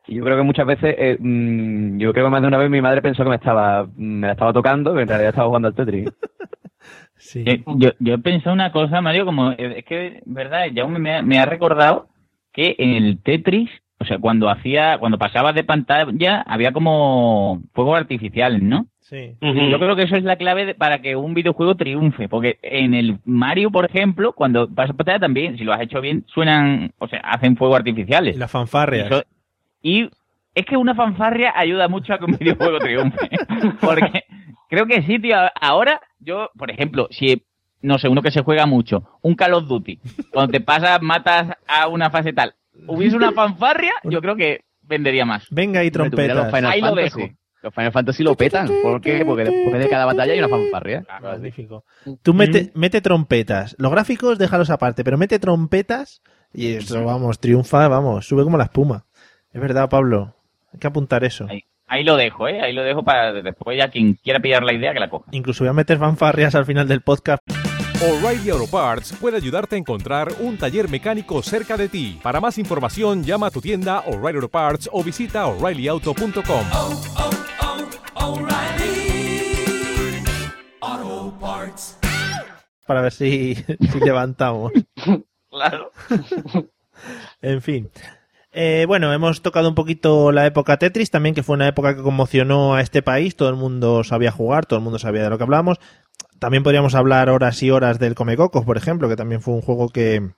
Y yo creo que muchas veces, eh, mm, yo creo que más de una vez mi madre pensó que me estaba, me la estaba tocando, pero en realidad estaba jugando al Tetris. (laughs) Eh, yo, yo he pensado una cosa, Mario, como eh, es que, verdad, ya me, me ha recordado que en el Tetris, o sea, cuando hacía, cuando pasabas de pantalla, había como fuegos artificiales, ¿no? Sí. Yo creo que eso es la clave de- para que un videojuego triunfe, porque en el Mario, por ejemplo, cuando pasas pantalla también, si lo has hecho bien, suenan, o sea, hacen fuegos artificiales. Y las fanfarrias. Eso- y es que una fanfarria ayuda mucho a que un (laughs) videojuego triunfe. (laughs) Porque creo que sí, tío. Ahora, yo, por ejemplo, si, no sé, uno que se juega mucho, un Call of Duty, cuando te pasas, matas a una fase tal, hubiese una fanfarria, yo creo que vendería más. Venga y los trompetas. Ahí lo dejo. Los Final Fantasy lo petan. ¿Por qué? Porque después de cada batalla hay una fanfarria. Magnífico. Tú mete, mete trompetas. Los gráficos déjalos aparte, pero mete trompetas y eso, vamos, triunfa, vamos, sube como la espuma. Es verdad, Pablo. Hay que apuntar eso. Ahí, ahí lo dejo, ¿eh? Ahí lo dejo para después ya quien quiera pillar la idea que la coja. Incluso voy a meter fanfarrias al final del podcast. O'Reilly Auto Parts puede ayudarte a encontrar un taller mecánico cerca de ti. Para más información, llama a tu tienda O'Reilly Auto Parts o visita oreillyauto.com. O'Reilly. para ver si, (laughs) si levantamos. Claro. En fin. Eh, bueno, hemos tocado un poquito la época Tetris también, que fue una época que conmocionó a este país. Todo el mundo sabía jugar, todo el mundo sabía de lo que hablamos. También podríamos hablar horas y horas del Comecocos, por ejemplo, que también fue un juego que...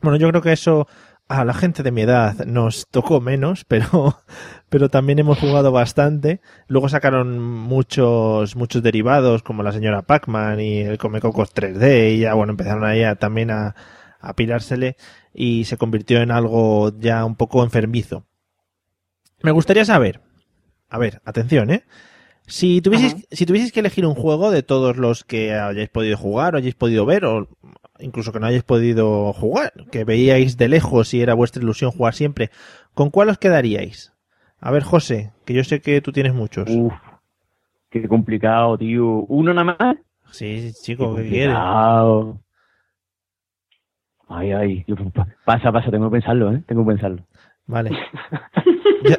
Bueno, yo creo que eso a la gente de mi edad nos tocó menos, (laughs) pero, pero también hemos jugado bastante. Luego sacaron muchos, muchos derivados, como la señora Pac-Man y el Comecocos 3D, y ya, bueno, empezaron ahí también a, a pirársele y se convirtió en algo ya un poco enfermizo. Me gustaría saber, a ver, atención, ¿eh? Si tuvieseis, si tuvieseis que elegir un juego de todos los que hayáis podido jugar o hayáis podido ver, o incluso que no hayáis podido jugar, que veíais de lejos y era vuestra ilusión jugar siempre, ¿con cuál os quedaríais? A ver, José, que yo sé que tú tienes muchos. Uf, qué complicado, tío. ¿Uno nada más? Sí, chico, ¿qué quieres? Complicado. Ay, ay. Pasa, pasa, tengo que pensarlo, ¿eh? Tengo que pensarlo. Vale. (laughs) ya,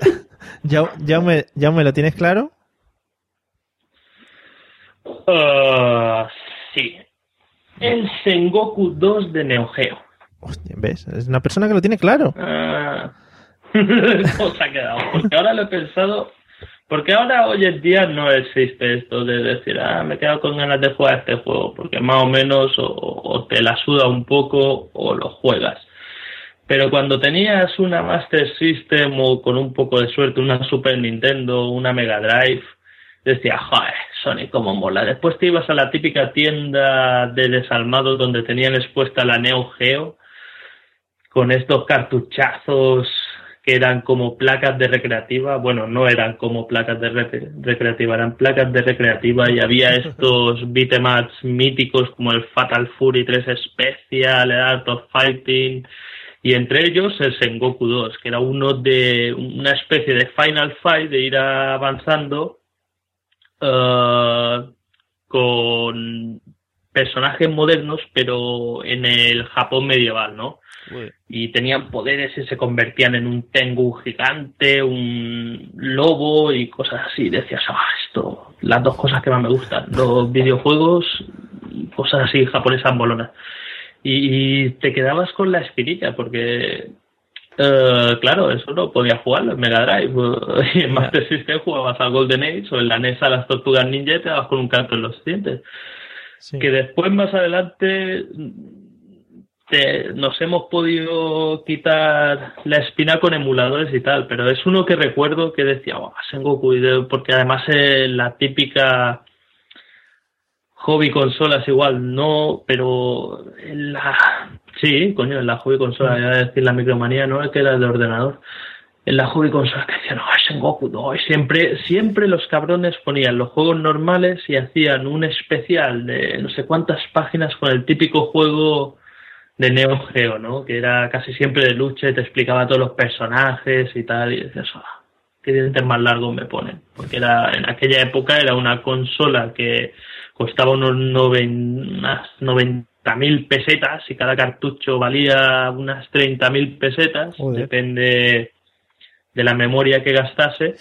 ya, ya, me, ya me lo tienes claro. Ah, sí. El Sengoku 2 de Neo Geo. ¿Ves? Es una persona que lo tiene claro. (laughs) Ah. ¿Cómo se ha quedado? Porque ahora lo he pensado. Porque ahora hoy en día no existe esto de decir, ah, me he quedado con ganas de jugar este juego, porque más o menos o, o te la suda un poco o lo juegas. Pero cuando tenías una Master System o con un poco de suerte una Super Nintendo, una Mega Drive, decías, joder, Sony, cómo mola. Después te ibas a la típica tienda de desalmados donde tenían expuesta la Neo Geo con estos cartuchazos que eran como placas de recreativa, bueno, no eran como placas de re- recreativa, eran placas de recreativa y había (laughs) estos beatemaps míticos como el Fatal Fury 3 Special, el Art of Fighting y entre ellos el Sengoku 2, que era uno de una especie de Final Fight de ir avanzando eh, con personajes modernos, pero en el Japón medieval, ¿no? y tenían poderes y se convertían en un Tengu gigante, un lobo y cosas así. Decías, ah, esto, las dos cosas que más me gustan, los (laughs) videojuegos y cosas así japonesas bolonas. Y, y te quedabas con la espinilla porque, eh, claro, eso no podía jugarlo en Mega Drive. (laughs) Y en Master System jugabas al Golden Age o en la NES a las Tortugas Ninja y te dabas con un canto en los dientes. Que después, más adelante, te- nos hemos podido quitar la espina con emuladores y tal, pero es uno que recuerdo que decía, "Buah, Sengoku, porque además es la típica hobby consolas igual, no, pero en la... Sí, coño, en la Hobby Consola, mm. ya sí. decir la micromanía, no es que era de ordenador. En la Hobby Consola que decían, no, oh, es Goku, siempre, siempre los cabrones ponían los juegos normales y hacían un especial de no sé cuántas páginas con el típico juego de Neo Geo, ¿no? Que era casi siempre de lucha y te explicaba todos los personajes y tal, y decías, ah, qué dientes más largos me ponen. Porque era, en aquella época era una consola que costaba unos 90 mil pesetas y cada cartucho valía unas 30.000 pesetas, depende de la memoria que gastase.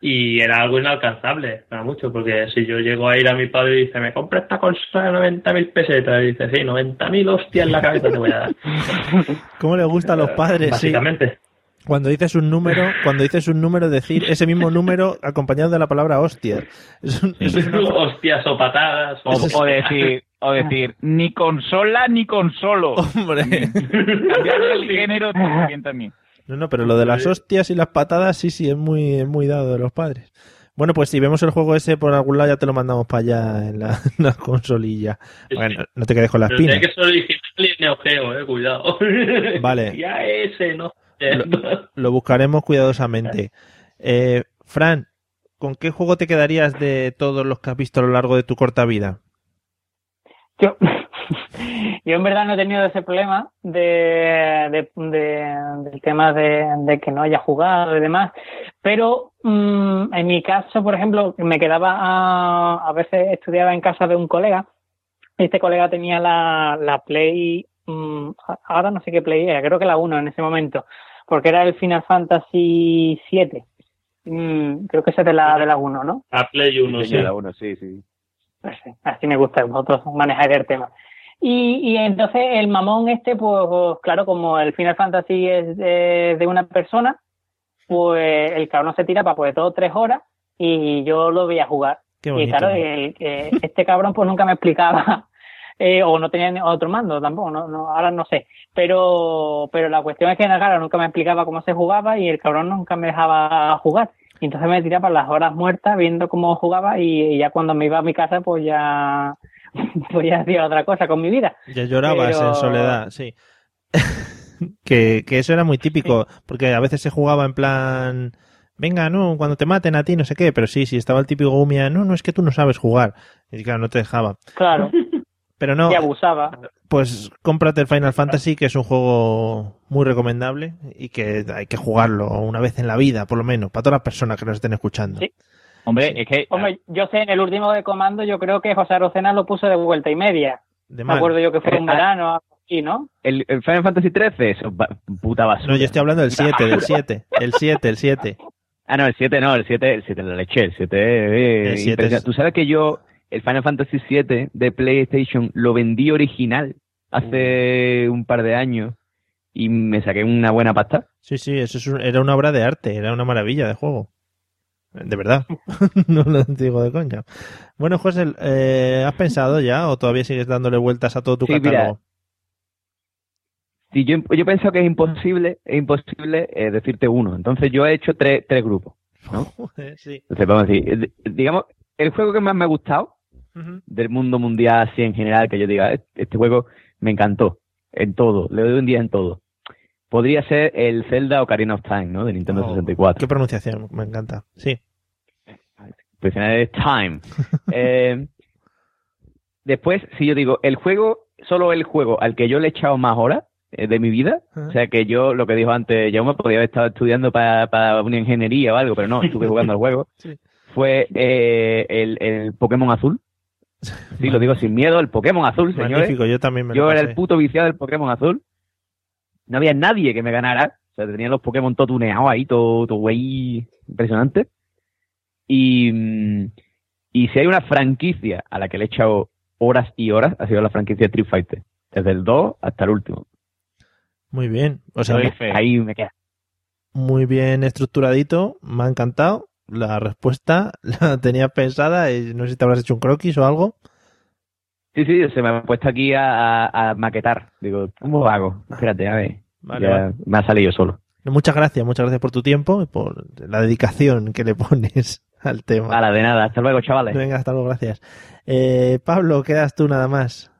Y era algo inalcanzable, para mucho, porque si yo llego a ir a mi padre y dice, me compra esta consola de 90.000 pesetas, y dice, sí, 90.000 hostias en la cabeza te voy a dar. (laughs) ¿Cómo le gustan los padres? Básicamente. Cuando dices un número, cuando dices un número, decir ese mismo número acompañado de la palabra hostia. Es un- es una- hostias o patadas. O, o decir, o decir, ni consola ni consolo. Hombre. Cambiar el género también también. No, no, pero lo de las hostias y las patadas, sí, sí, es muy, es muy dado de los padres. Bueno, pues si vemos el juego ese por algún lado, ya te lo mandamos para allá en la, en la consolilla. Bueno, no te quedes con la Pero espina. tiene que ser original y Neo Geo, eh, cuidado. Vale. (laughs) ya ese, ¿no? (laughs) Lo buscaremos cuidadosamente. Eh, Fran, ¿con qué juego te quedarías de todos los que has visto a lo largo de tu corta vida? Yo, (laughs) yo en verdad no he tenido ese problema de, de, de- del tema de, de que no haya jugado y demás, pero mm, en mi caso, por ejemplo, me quedaba a, a veces estudiaba en casa de un colega este colega tenía la, la Play, mm, ahora no sé qué Play era, creo que la 1 en ese momento, porque era el Final Fantasy 7. creo que ese es de la, de la 1, ¿no? A Play 1, Sí, sí. la uno, sí, sí. pues sí, así me gusta vosotros manejáis el tema. Y, y entonces el mamón este, pues claro, como el Final Fantasy es de, de una persona, pues el cabrón se tira para pues todo tres horas y yo lo voy a jugar. Qué y claro, el- eh, este cabrón pues nunca me explicaba, eh, o no tenía ni otro mando tampoco, no, no, ahora no sé. Pero, pero la cuestión es que claro, nunca me explicaba cómo se jugaba y el cabrón nunca me dejaba jugar. Y entonces me tiraba las horas muertas viendo cómo jugaba y, y ya cuando me iba a mi casa pues ya, (laughs) pues ya hacía otra cosa con mi vida. Ya llorabas Pero- en soledad, sí. (laughs) que, que eso era muy típico, porque a veces se jugaba en plan, venga, no, cuando te maten a ti, no sé qué, pero sí, sí, estaba el típico Gumia, no, no, es que tú no sabes jugar. Y claro, no te dejaba. Claro. (laughs) Pero no, Y abusaba. pues cómprate el Final Fantasy, que es un juego muy recomendable y que hay que jugarlo una vez en la vida, por lo menos, para todas las personas que nos estén escuchando. Hombre, es que Hombre, yo sé, en el último de comando yo creo que José Arocena lo puso de vuelta y media. De Me mal. acuerdo yo que fue un Eh, ah, verano algo así, ¿no? El, el Final Fantasy XIII, eso, puta basura. No, yo estoy hablando del Puta 7, del basura. 7, el 7, el 7. Ah, no, el 7 no, el 7, el 7 la leche, el 7 eh, El 7 impresionante. es- Tú sabes que yo, el Final Fantasy 7 de PlayStation, lo vendí original hace un par de años y me saqué una buena pasta. Sí, sí, eso es un- era una obra de arte, era una maravilla de juego. De verdad, (laughs) no lo digo de coña. Bueno, José, eh, ¿has pensado ya o todavía sigues dándole vueltas a todo tu Sí, mira, catálogo? Si yo, yo pienso que es imposible, es imposible eh, decirte uno. Entonces yo he hecho tres, tres grupos, ¿no? (laughs) sí. Entonces vamos a decir, eh, digamos, el juego que más me ha gustado del mundo mundial así en general, que yo diga, "Este- juego me encantó, en todo, le doy un día en todo. Podría ser el Zelda Ocarina of Time, ¿no? De Nintendo Oh, 64. Qué pronunciación, me encanta. Sí. Pues es Time. (laughs) Eh, después, si yo digo, el juego, solo el juego al que yo le he echado más horas eh, de mi vida, o sea que yo, lo que dijo antes, yo me podía haber estado estudiando para, para una ingeniería o algo, pero no, estuve jugando al juego, (laughs) fue eh, el, el Pokémon Azul. Sí, lo digo sin miedo, el Pokémon Azul, señores. Magnífico, yo también me lo Yo era pasé. el puto viciado del Pokémon Azul. No había nadie que me ganara. O sea, tenían los Pokémon todo tuneados ahí, todo, todo güey impresionante. Y, mm, y si hay una franquicia a la que le he echado horas y horas, ha sido la franquicia Street Fighter. Desde el 2 hasta el último. Muy bien. O sea, ahí me queda. muy bien estructuradito, me ha encantado. La respuesta (laughs) la tenía pensada y no sé si te habrás hecho un croquis o algo. Sí, sí, se me ha puesto aquí a, a- a maquetar. Digo, ¿cómo lo hago? Espérate, a ver. Vale, Ya vale. Me ha salido solo. Muchas gracias, muchas gracias por tu tiempo y por la dedicación que le (laughs) pones al tema. Nada, de nada. Hasta luego, chavales. Venga, hasta luego, gracias. Eh, Pablo, quedas tú nada más.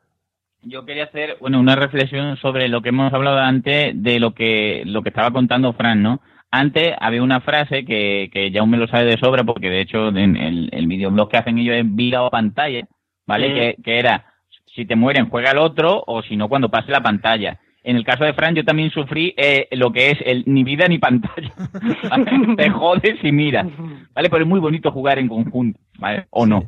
Yo quería hacer, bueno, una reflexión sobre lo que hemos hablado antes de lo que lo que estaba contando Fran, ¿no? Antes había una frase que, que ya aún me lo sabe de sobra, porque de hecho en el, el videoblog que hacen ellos es vida o pantalla, ¿vale? Que, que era, si te mueren, juega el otro, o si no, cuando pase la pantalla. En el caso de Fran, yo también sufrí eh, lo que es el ni vida ni pantalla. ¿vale? (laughs) (laughs) te jodes y mira, ¿vale? Pero es muy bonito jugar en conjunto, ¿vale? O no.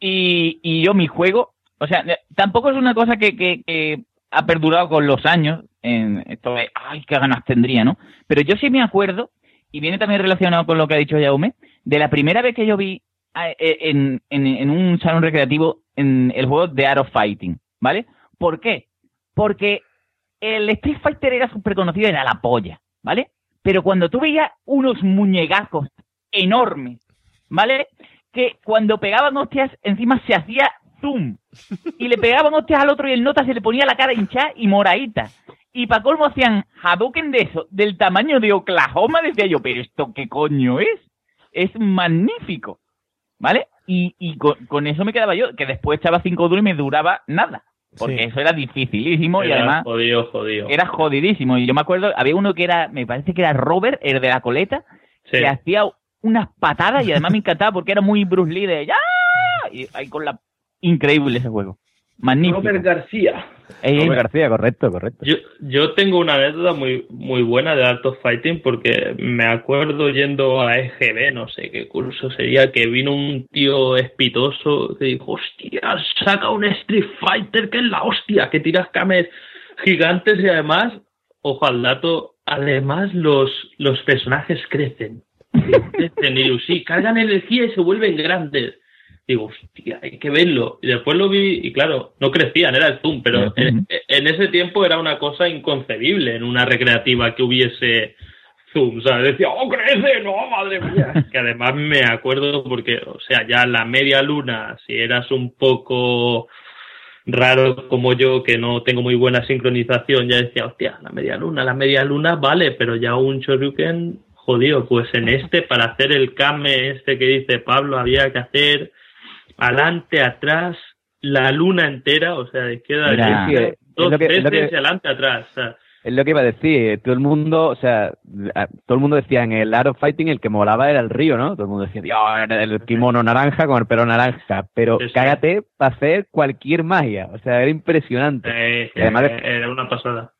Y, y yo mi juego, o sea, tampoco es una cosa que, que, que ha perdurado con los años, en esto de, ay, qué ganas tendría, ¿no? Pero yo sí me acuerdo, y viene también relacionado con lo que ha dicho Jaume, de la primera vez que yo vi eh, en, en, un salón recreativo en el juego de Art Fighting, ¿vale? ¿Por qué? Porque el Street Fighter era súper conocido, era la polla, ¿vale? Pero cuando tú veías unos muñegazos enormes, ¿vale? Que cuando pegaban hostias, encima se hacía zoom. Y le pegaban hostias al otro y el nota se le ponía la cara hinchada y moradita. Y para colmo hacían Hadouken de eso, del tamaño de Oklahoma, decía yo, pero esto qué coño es? Es magnífico, ¿vale? Y, y con, con eso me quedaba yo, que después echaba cinco duros y me duraba nada. Porque Sí. eso era dificilísimo y además jodido, jodido. era jodidísimo. Y yo me acuerdo, había uno que era, me parece que era Robert, el de la coleta, que hacía unas patadas y además me encantaba porque era muy Bruce Lee de ¡Ya! Y ahí con la... Increíble ese juego. Magnífico. Robert García. Ey, Robert. García, correcto, correcto. Yo, yo tengo una anécdota muy, muy buena de Art of Fighting porque me acuerdo yendo a EGB, no sé qué curso sería, que vino un tío espitoso que dijo, hostia, saca un Street Fighter que es la hostia, que tiras cames gigantes y además, ojo al dato, además los, los personajes crecen. (laughs) crecen y sí, cargan energía y se vuelven grandes. Digo, hostia, hay que verlo. Y después lo vi y claro, no crecían, era el zoom, pero en, en ese tiempo era una cosa inconcebible en una recreativa que hubiese zoom, ¿sabes? Decía, oh, crece, no, madre mía. (laughs) que además me acuerdo porque, o sea, ya la media luna, si eras un poco raro como yo, que no tengo muy buena sincronización, ya decía, hostia, la media luna, la media luna vale, pero ya un Shoryuken, jodido, pues en este, para hacer el kame este que dice Pablo, había que hacer adelante, atrás, la luna entera, o sea, de izquierda a Mira, derecha, es dos que- veces que- adelante, atrás. o sea, Es lo que iba a decir, todo el mundo, o sea, todo el mundo decía en el Art of Fighting el que molaba era el río, ¿no? Todo el mundo decía, Dios, el kimono naranja con el pelo naranja, pero cágate para hacer cualquier magia, o sea, era impresionante. eh, además, eh, era una pasada.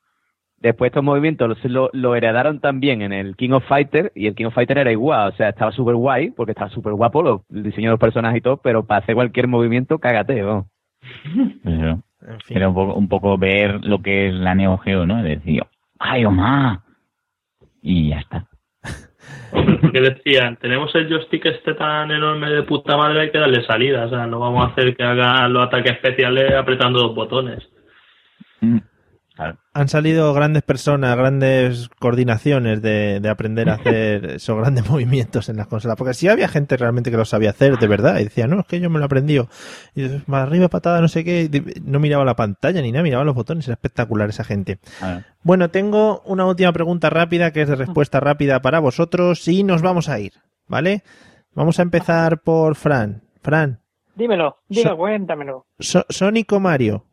Después estos movimientos los- lo, lo heredaron también en el King of Fighter, y el King of Fighter era igual, o sea, estaba súper guay, porque estaba súper guapo los, el diseño de los personajes y todo, pero para hacer cualquier movimiento, cágate, vamos. (laughs) Eso. Era un poco, un poco ver lo que es la Neo Geo, ¿no? Decir, ¡ay, Omar! Y ya está. (laughs) Porque decían, tenemos el joystick este tan enorme de puta madre, hay que darle salida. O sea, no vamos a hacer que haga los ataques especiales apretando dos botones. Han salido grandes personas, grandes coordinaciones de, de aprender a hacer (laughs) esos grandes movimientos en las consolas. Porque sí había gente realmente que lo sabía hacer de verdad. Y decía, no, es que yo me lo aprendí. Y dices, más arriba, patada, no sé qué. y No miraba la pantalla ni nada, miraba los botones. Era espectacular esa gente. Bueno, tengo una última pregunta rápida que es de respuesta rápida para vosotros y nos vamos a ir, ¿vale? Vamos a empezar por Fran. Fran, Dímelo, diga, So- cuéntamelo. So- ¿Sonic o Mario?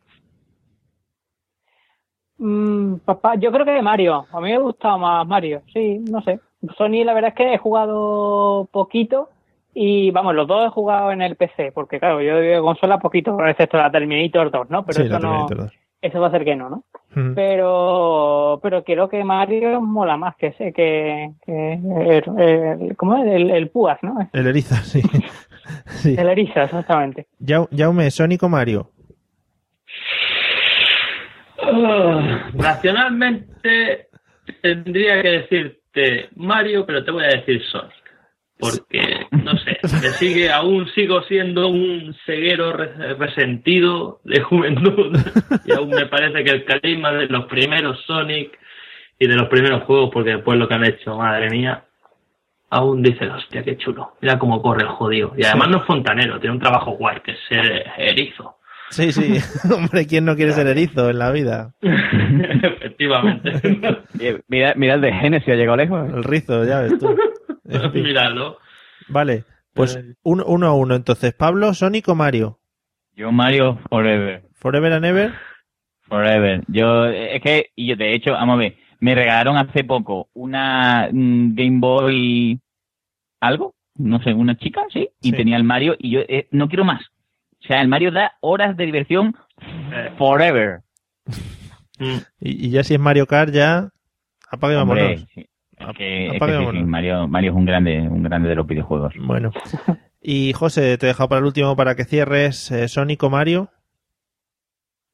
Mm, papá, yo creo que de Mario. A mí me gustaba más Mario. Sí, no sé. Sony, la verdad es que he jugado poquito y vamos, los dos he jugado en el PC, porque claro, yo de consola poquito, excepto la Terminator 2, ¿no? Pero Sí, eso no, Terminator 2. eso va a ser que no, ¿no? Pero, pero creo que Mario mola más que ese, que, que el, el- ¿cómo es? El, el Púas, ¿no? El erizo, sí. (laughs) sí. El Eriza, exactamente. Jaume, Sonic o Mario? Ah, Racionalmente tendría que decirte Mario, pero te voy a decir Sonic. Porque, no sé, me sigue, aún sigo siendo un ceguero re- resentido de juventud. Y aún me parece que el carisma de los primeros Sonic y de los primeros juegos, porque después lo que han hecho, madre mía, aún dices, hostia, qué chulo. Mira cómo corre el jodido. Y además no es fontanero, tiene un trabajo guay, que es ser erizo. Sí, sí. (laughs) Hombre, ¿quién no quiere ser erizo en la vida? (laughs) Efectivamente. Mira, mira el de Genesis, ha llegado lejos. El rizo, ya ves tú. (laughs) Míralo. Vale, pues uno, uno a uno. Entonces, Pablo, Sonic o Mario? Yo Mario Forever. Forever and ever. Forever. Yo, es que, y yo de hecho, vamos a ver, me regalaron hace poco una mm, Game Boy algo, no sé, una chica, sí, y tenía el Mario y yo eh, no quiero más. O sea, el Mario da horas de diversión forever. Y, y ya si es Mario Kart, ya apague vámonos. sí. Es que, es que apague y sí, sí, vámonos. Mario, Mario es un grande, un grande de los videojuegos. Bueno. (laughs) Y José, te he dejado para el último para que cierres eh, Sonic o Mario.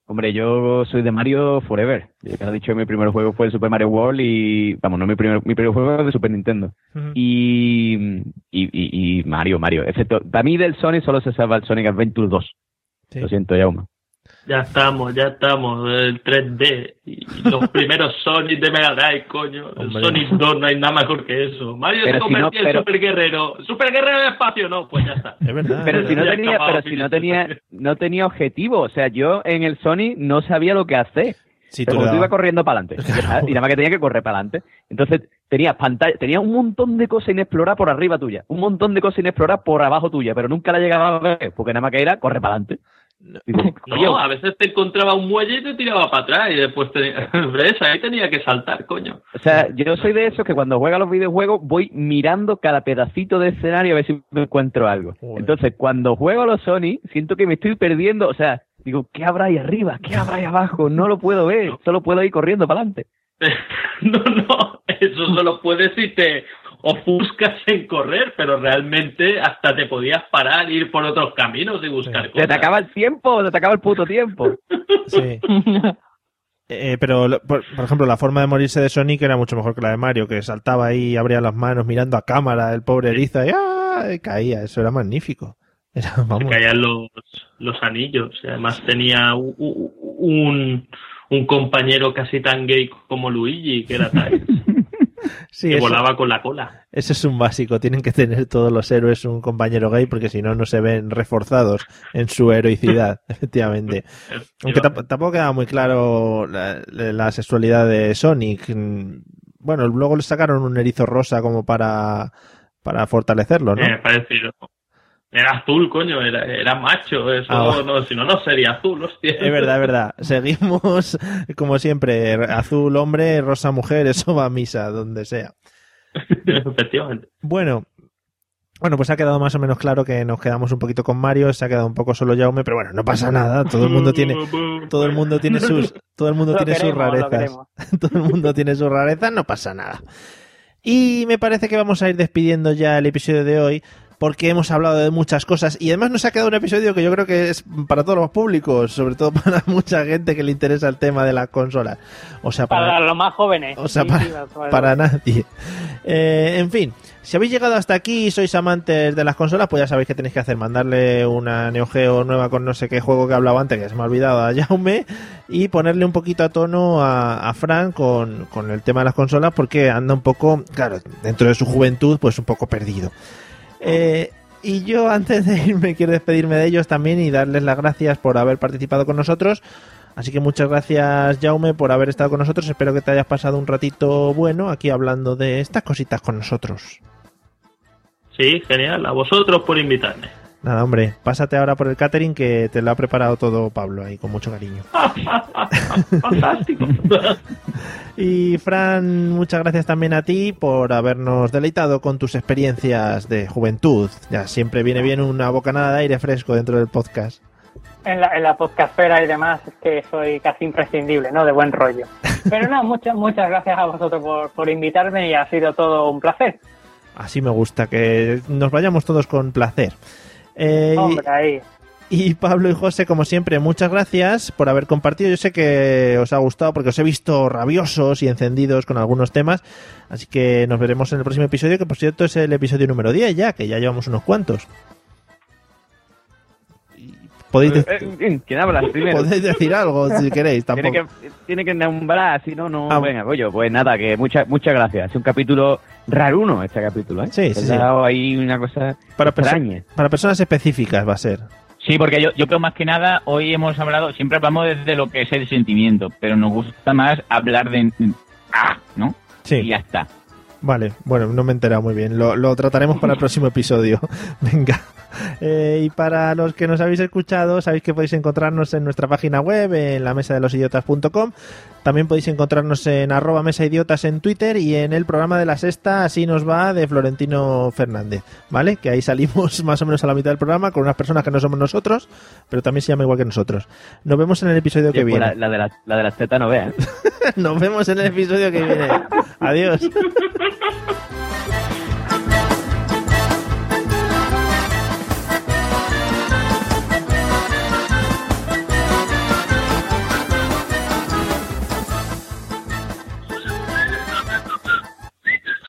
Hombre, yo soy de Mario Forever. Ya que lo he dicho, mi primer juego fue el Super Mario World y, vamos, no mi primer, mi primer juego es de Super Nintendo. Y, y, y, y Mario, Mario. Excepto, para mí del Sonic solo se salva el Sonic Adventure 2. Lo siento, Jaume. Ya estamos, ya estamos, el 3D y los (laughs) primeros Sonic de Mega Drive, coño. El Hombre. Sonic 2 no hay nada mejor que eso. Mario Pero se si no, convertía en pero- Super Guerrero. Super Guerrero de espacio, no, pues ya está. (laughs) Es verdad. Pero si no tenía, acabado, pero si no tenía, no tenía objetivo. O sea, yo en el Sony no sabía lo que hacer. Sí, pero tú ibas corriendo para adelante. (laughs) Y nada más que tenía que correr para adelante. Entonces, tenía pantalla, tenía un montón de cosas inexploradas por arriba tuya. Un montón de cosas inexploradas por abajo tuya. Pero nunca la llegaba a ver. Porque nada más que era correr para adelante. No, (laughs) a veces te encontraba un muelle y te tiraba para atrás y después te... (laughs) ¿Ves? Ahí tenía que saltar, coño. O sea, yo soy de esos que cuando juega los videojuegos voy mirando cada pedacito de escenario a ver si me encuentro algo. Entonces, cuando juego a los Sony, siento que me estoy perdiendo. O sea, digo, ¿qué habrá ahí arriba? ¿Qué habrá ahí abajo? No lo puedo ver. Solo puedo ir corriendo para adelante. (laughs) No, no, eso solo puedes si te ofuscas en correr, pero realmente hasta te podías parar, ir por otros caminos y buscar cosas. te acaba el tiempo, te acaba el puto tiempo. Sí. (laughs) Eh, pero, lo- por, por ejemplo, la forma de morirse de Sonic era mucho mejor que la de Mario, que saltaba ahí, abría las manos mirando a cámara, el pobre erizo, y, ¡ah! y caía. Eso era magnífico. Era, vamos, caían los, los anillos. Y además tenía un, un compañero casi tan gay como Luigi, que era (laughs) Tails, sí, que eso- volaba con la cola. ese es un básico. Tienen que tener todos los héroes un compañero gay porque si no, no se ven reforzados en su heroicidad, (laughs) efectivamente. (laughs) Aunque tampoco queda muy claro la, la sexualidad de Sonic. Bueno, luego le sacaron un erizo rosa como para, para fortalecerlo, ¿no? Eh, parecido. Era azul, coño, era, era macho. Eso, Ah, no, si no, no sería azul, hostia. Es verdad, es verdad. Seguimos, como siempre, azul hombre, rosa mujer, eso va a misa, donde sea. Efectivamente. Bueno, bueno, pues ha quedado más o menos claro que nos quedamos un poquito con Mario, se ha quedado un poco solo Jaume, pero bueno, no pasa nada, todo el mundo tiene, todo el mundo tiene sus, todo el mundo Lo tiene sus queremos, rarezas, (laughs) todo el mundo tiene sus rarezas, no pasa nada. Y me parece que vamos a ir despidiendo ya el episodio de hoy. Porque hemos hablado de muchas cosas y además nos ha quedado un episodio que yo creo que es para todos los públicos, sobre todo (laughs) para mucha gente que le interesa el tema de las consolas. O sea, para, Para los más jóvenes. o sea, Sí, para, sí, para- para nadie. Eh, en fin, si habéis llegado hasta aquí y sois amantes de las consolas, pues ya sabéis que tenéis que hacer. Mandarle una Neo Geo nueva con no sé qué juego que hablaba antes, que se me ha olvidado a Jaume, y ponerle un poquito a tono a, a Fran con, con el tema de las consolas, porque anda un poco, claro, dentro de su juventud, pues un poco perdido. Eh, y yo antes de irme quiero despedirme de ellos también y darles las gracias por haber participado con nosotros. Así que muchas gracias Jaume por haber estado con nosotros. Espero que te hayas pasado un ratito bueno aquí hablando de estas cositas con nosotros. Sí, genial. A vosotros por invitarme. Nada, hombre, pásate ahora por el catering que te lo ha preparado todo Pablo ahí con mucho cariño. Fantástico. (laughs) Y Fran, muchas gracias también a ti por habernos deleitado con tus experiencias de juventud. Ya siempre viene bien una bocanada de aire fresco dentro del podcast. en la, en la podcastfera y demás es que soy casi imprescindible, ¿no? De buen rollo. Pero no, muchas, muchas gracias a vosotros por, por invitarme y ha sido todo un placer. Así me gusta, que nos vayamos todos con placer. Eh, Hombre, ahí. y Pablo y José, como siempre, muchas gracias por haber compartido. Yo sé que os ha gustado porque os he visto rabiosos y encendidos con algunos temas. Así que nos veremos en el próximo episodio, que por cierto es el episodio número 10 ya, que ya llevamos unos cuantos. Podéis, de- Eh, eh, ¿Quién habla (laughs) primero? podéis decir algo si queréis. Tiene Tampoco. que, tiene que nombrar, si no, no. Ah. Venga, oye, pues nada, que muchas muchas gracias. Es un capítulo raruno este capítulo, ¿eh? Sí, sí, sí. dado ahí una cosa Para, perso- para personas específicas va a ser. Sí, porque yo, yo creo más que nada, hoy hemos hablado, siempre hablamos desde lo que es el sentimiento, pero nos gusta más hablar de... Ah, ¿no? Sí. Y ya está. Vale, bueno, no me he enterado muy bien. Lo, lo trataremos para el próximo episodio. (laughs) Venga. Eh, y para los que nos habéis escuchado, sabéis que podéis encontrarnos en nuestra página web, en la mesa de los idiotas.com. También podéis encontrarnos en arroba mesa idiotas en Twitter y en el programa de la sexta, así nos va, de Florentino Fernández. ¿Vale? Que ahí salimos (laughs) más o menos a la mitad del programa con unas personas que no somos nosotros, pero también se llama igual que nosotros. Nos vemos en el episodio que pues viene. la, la de la, la de las tetas no veas. (laughs) Nos vemos en el episodio que viene. (laughs) Adiós.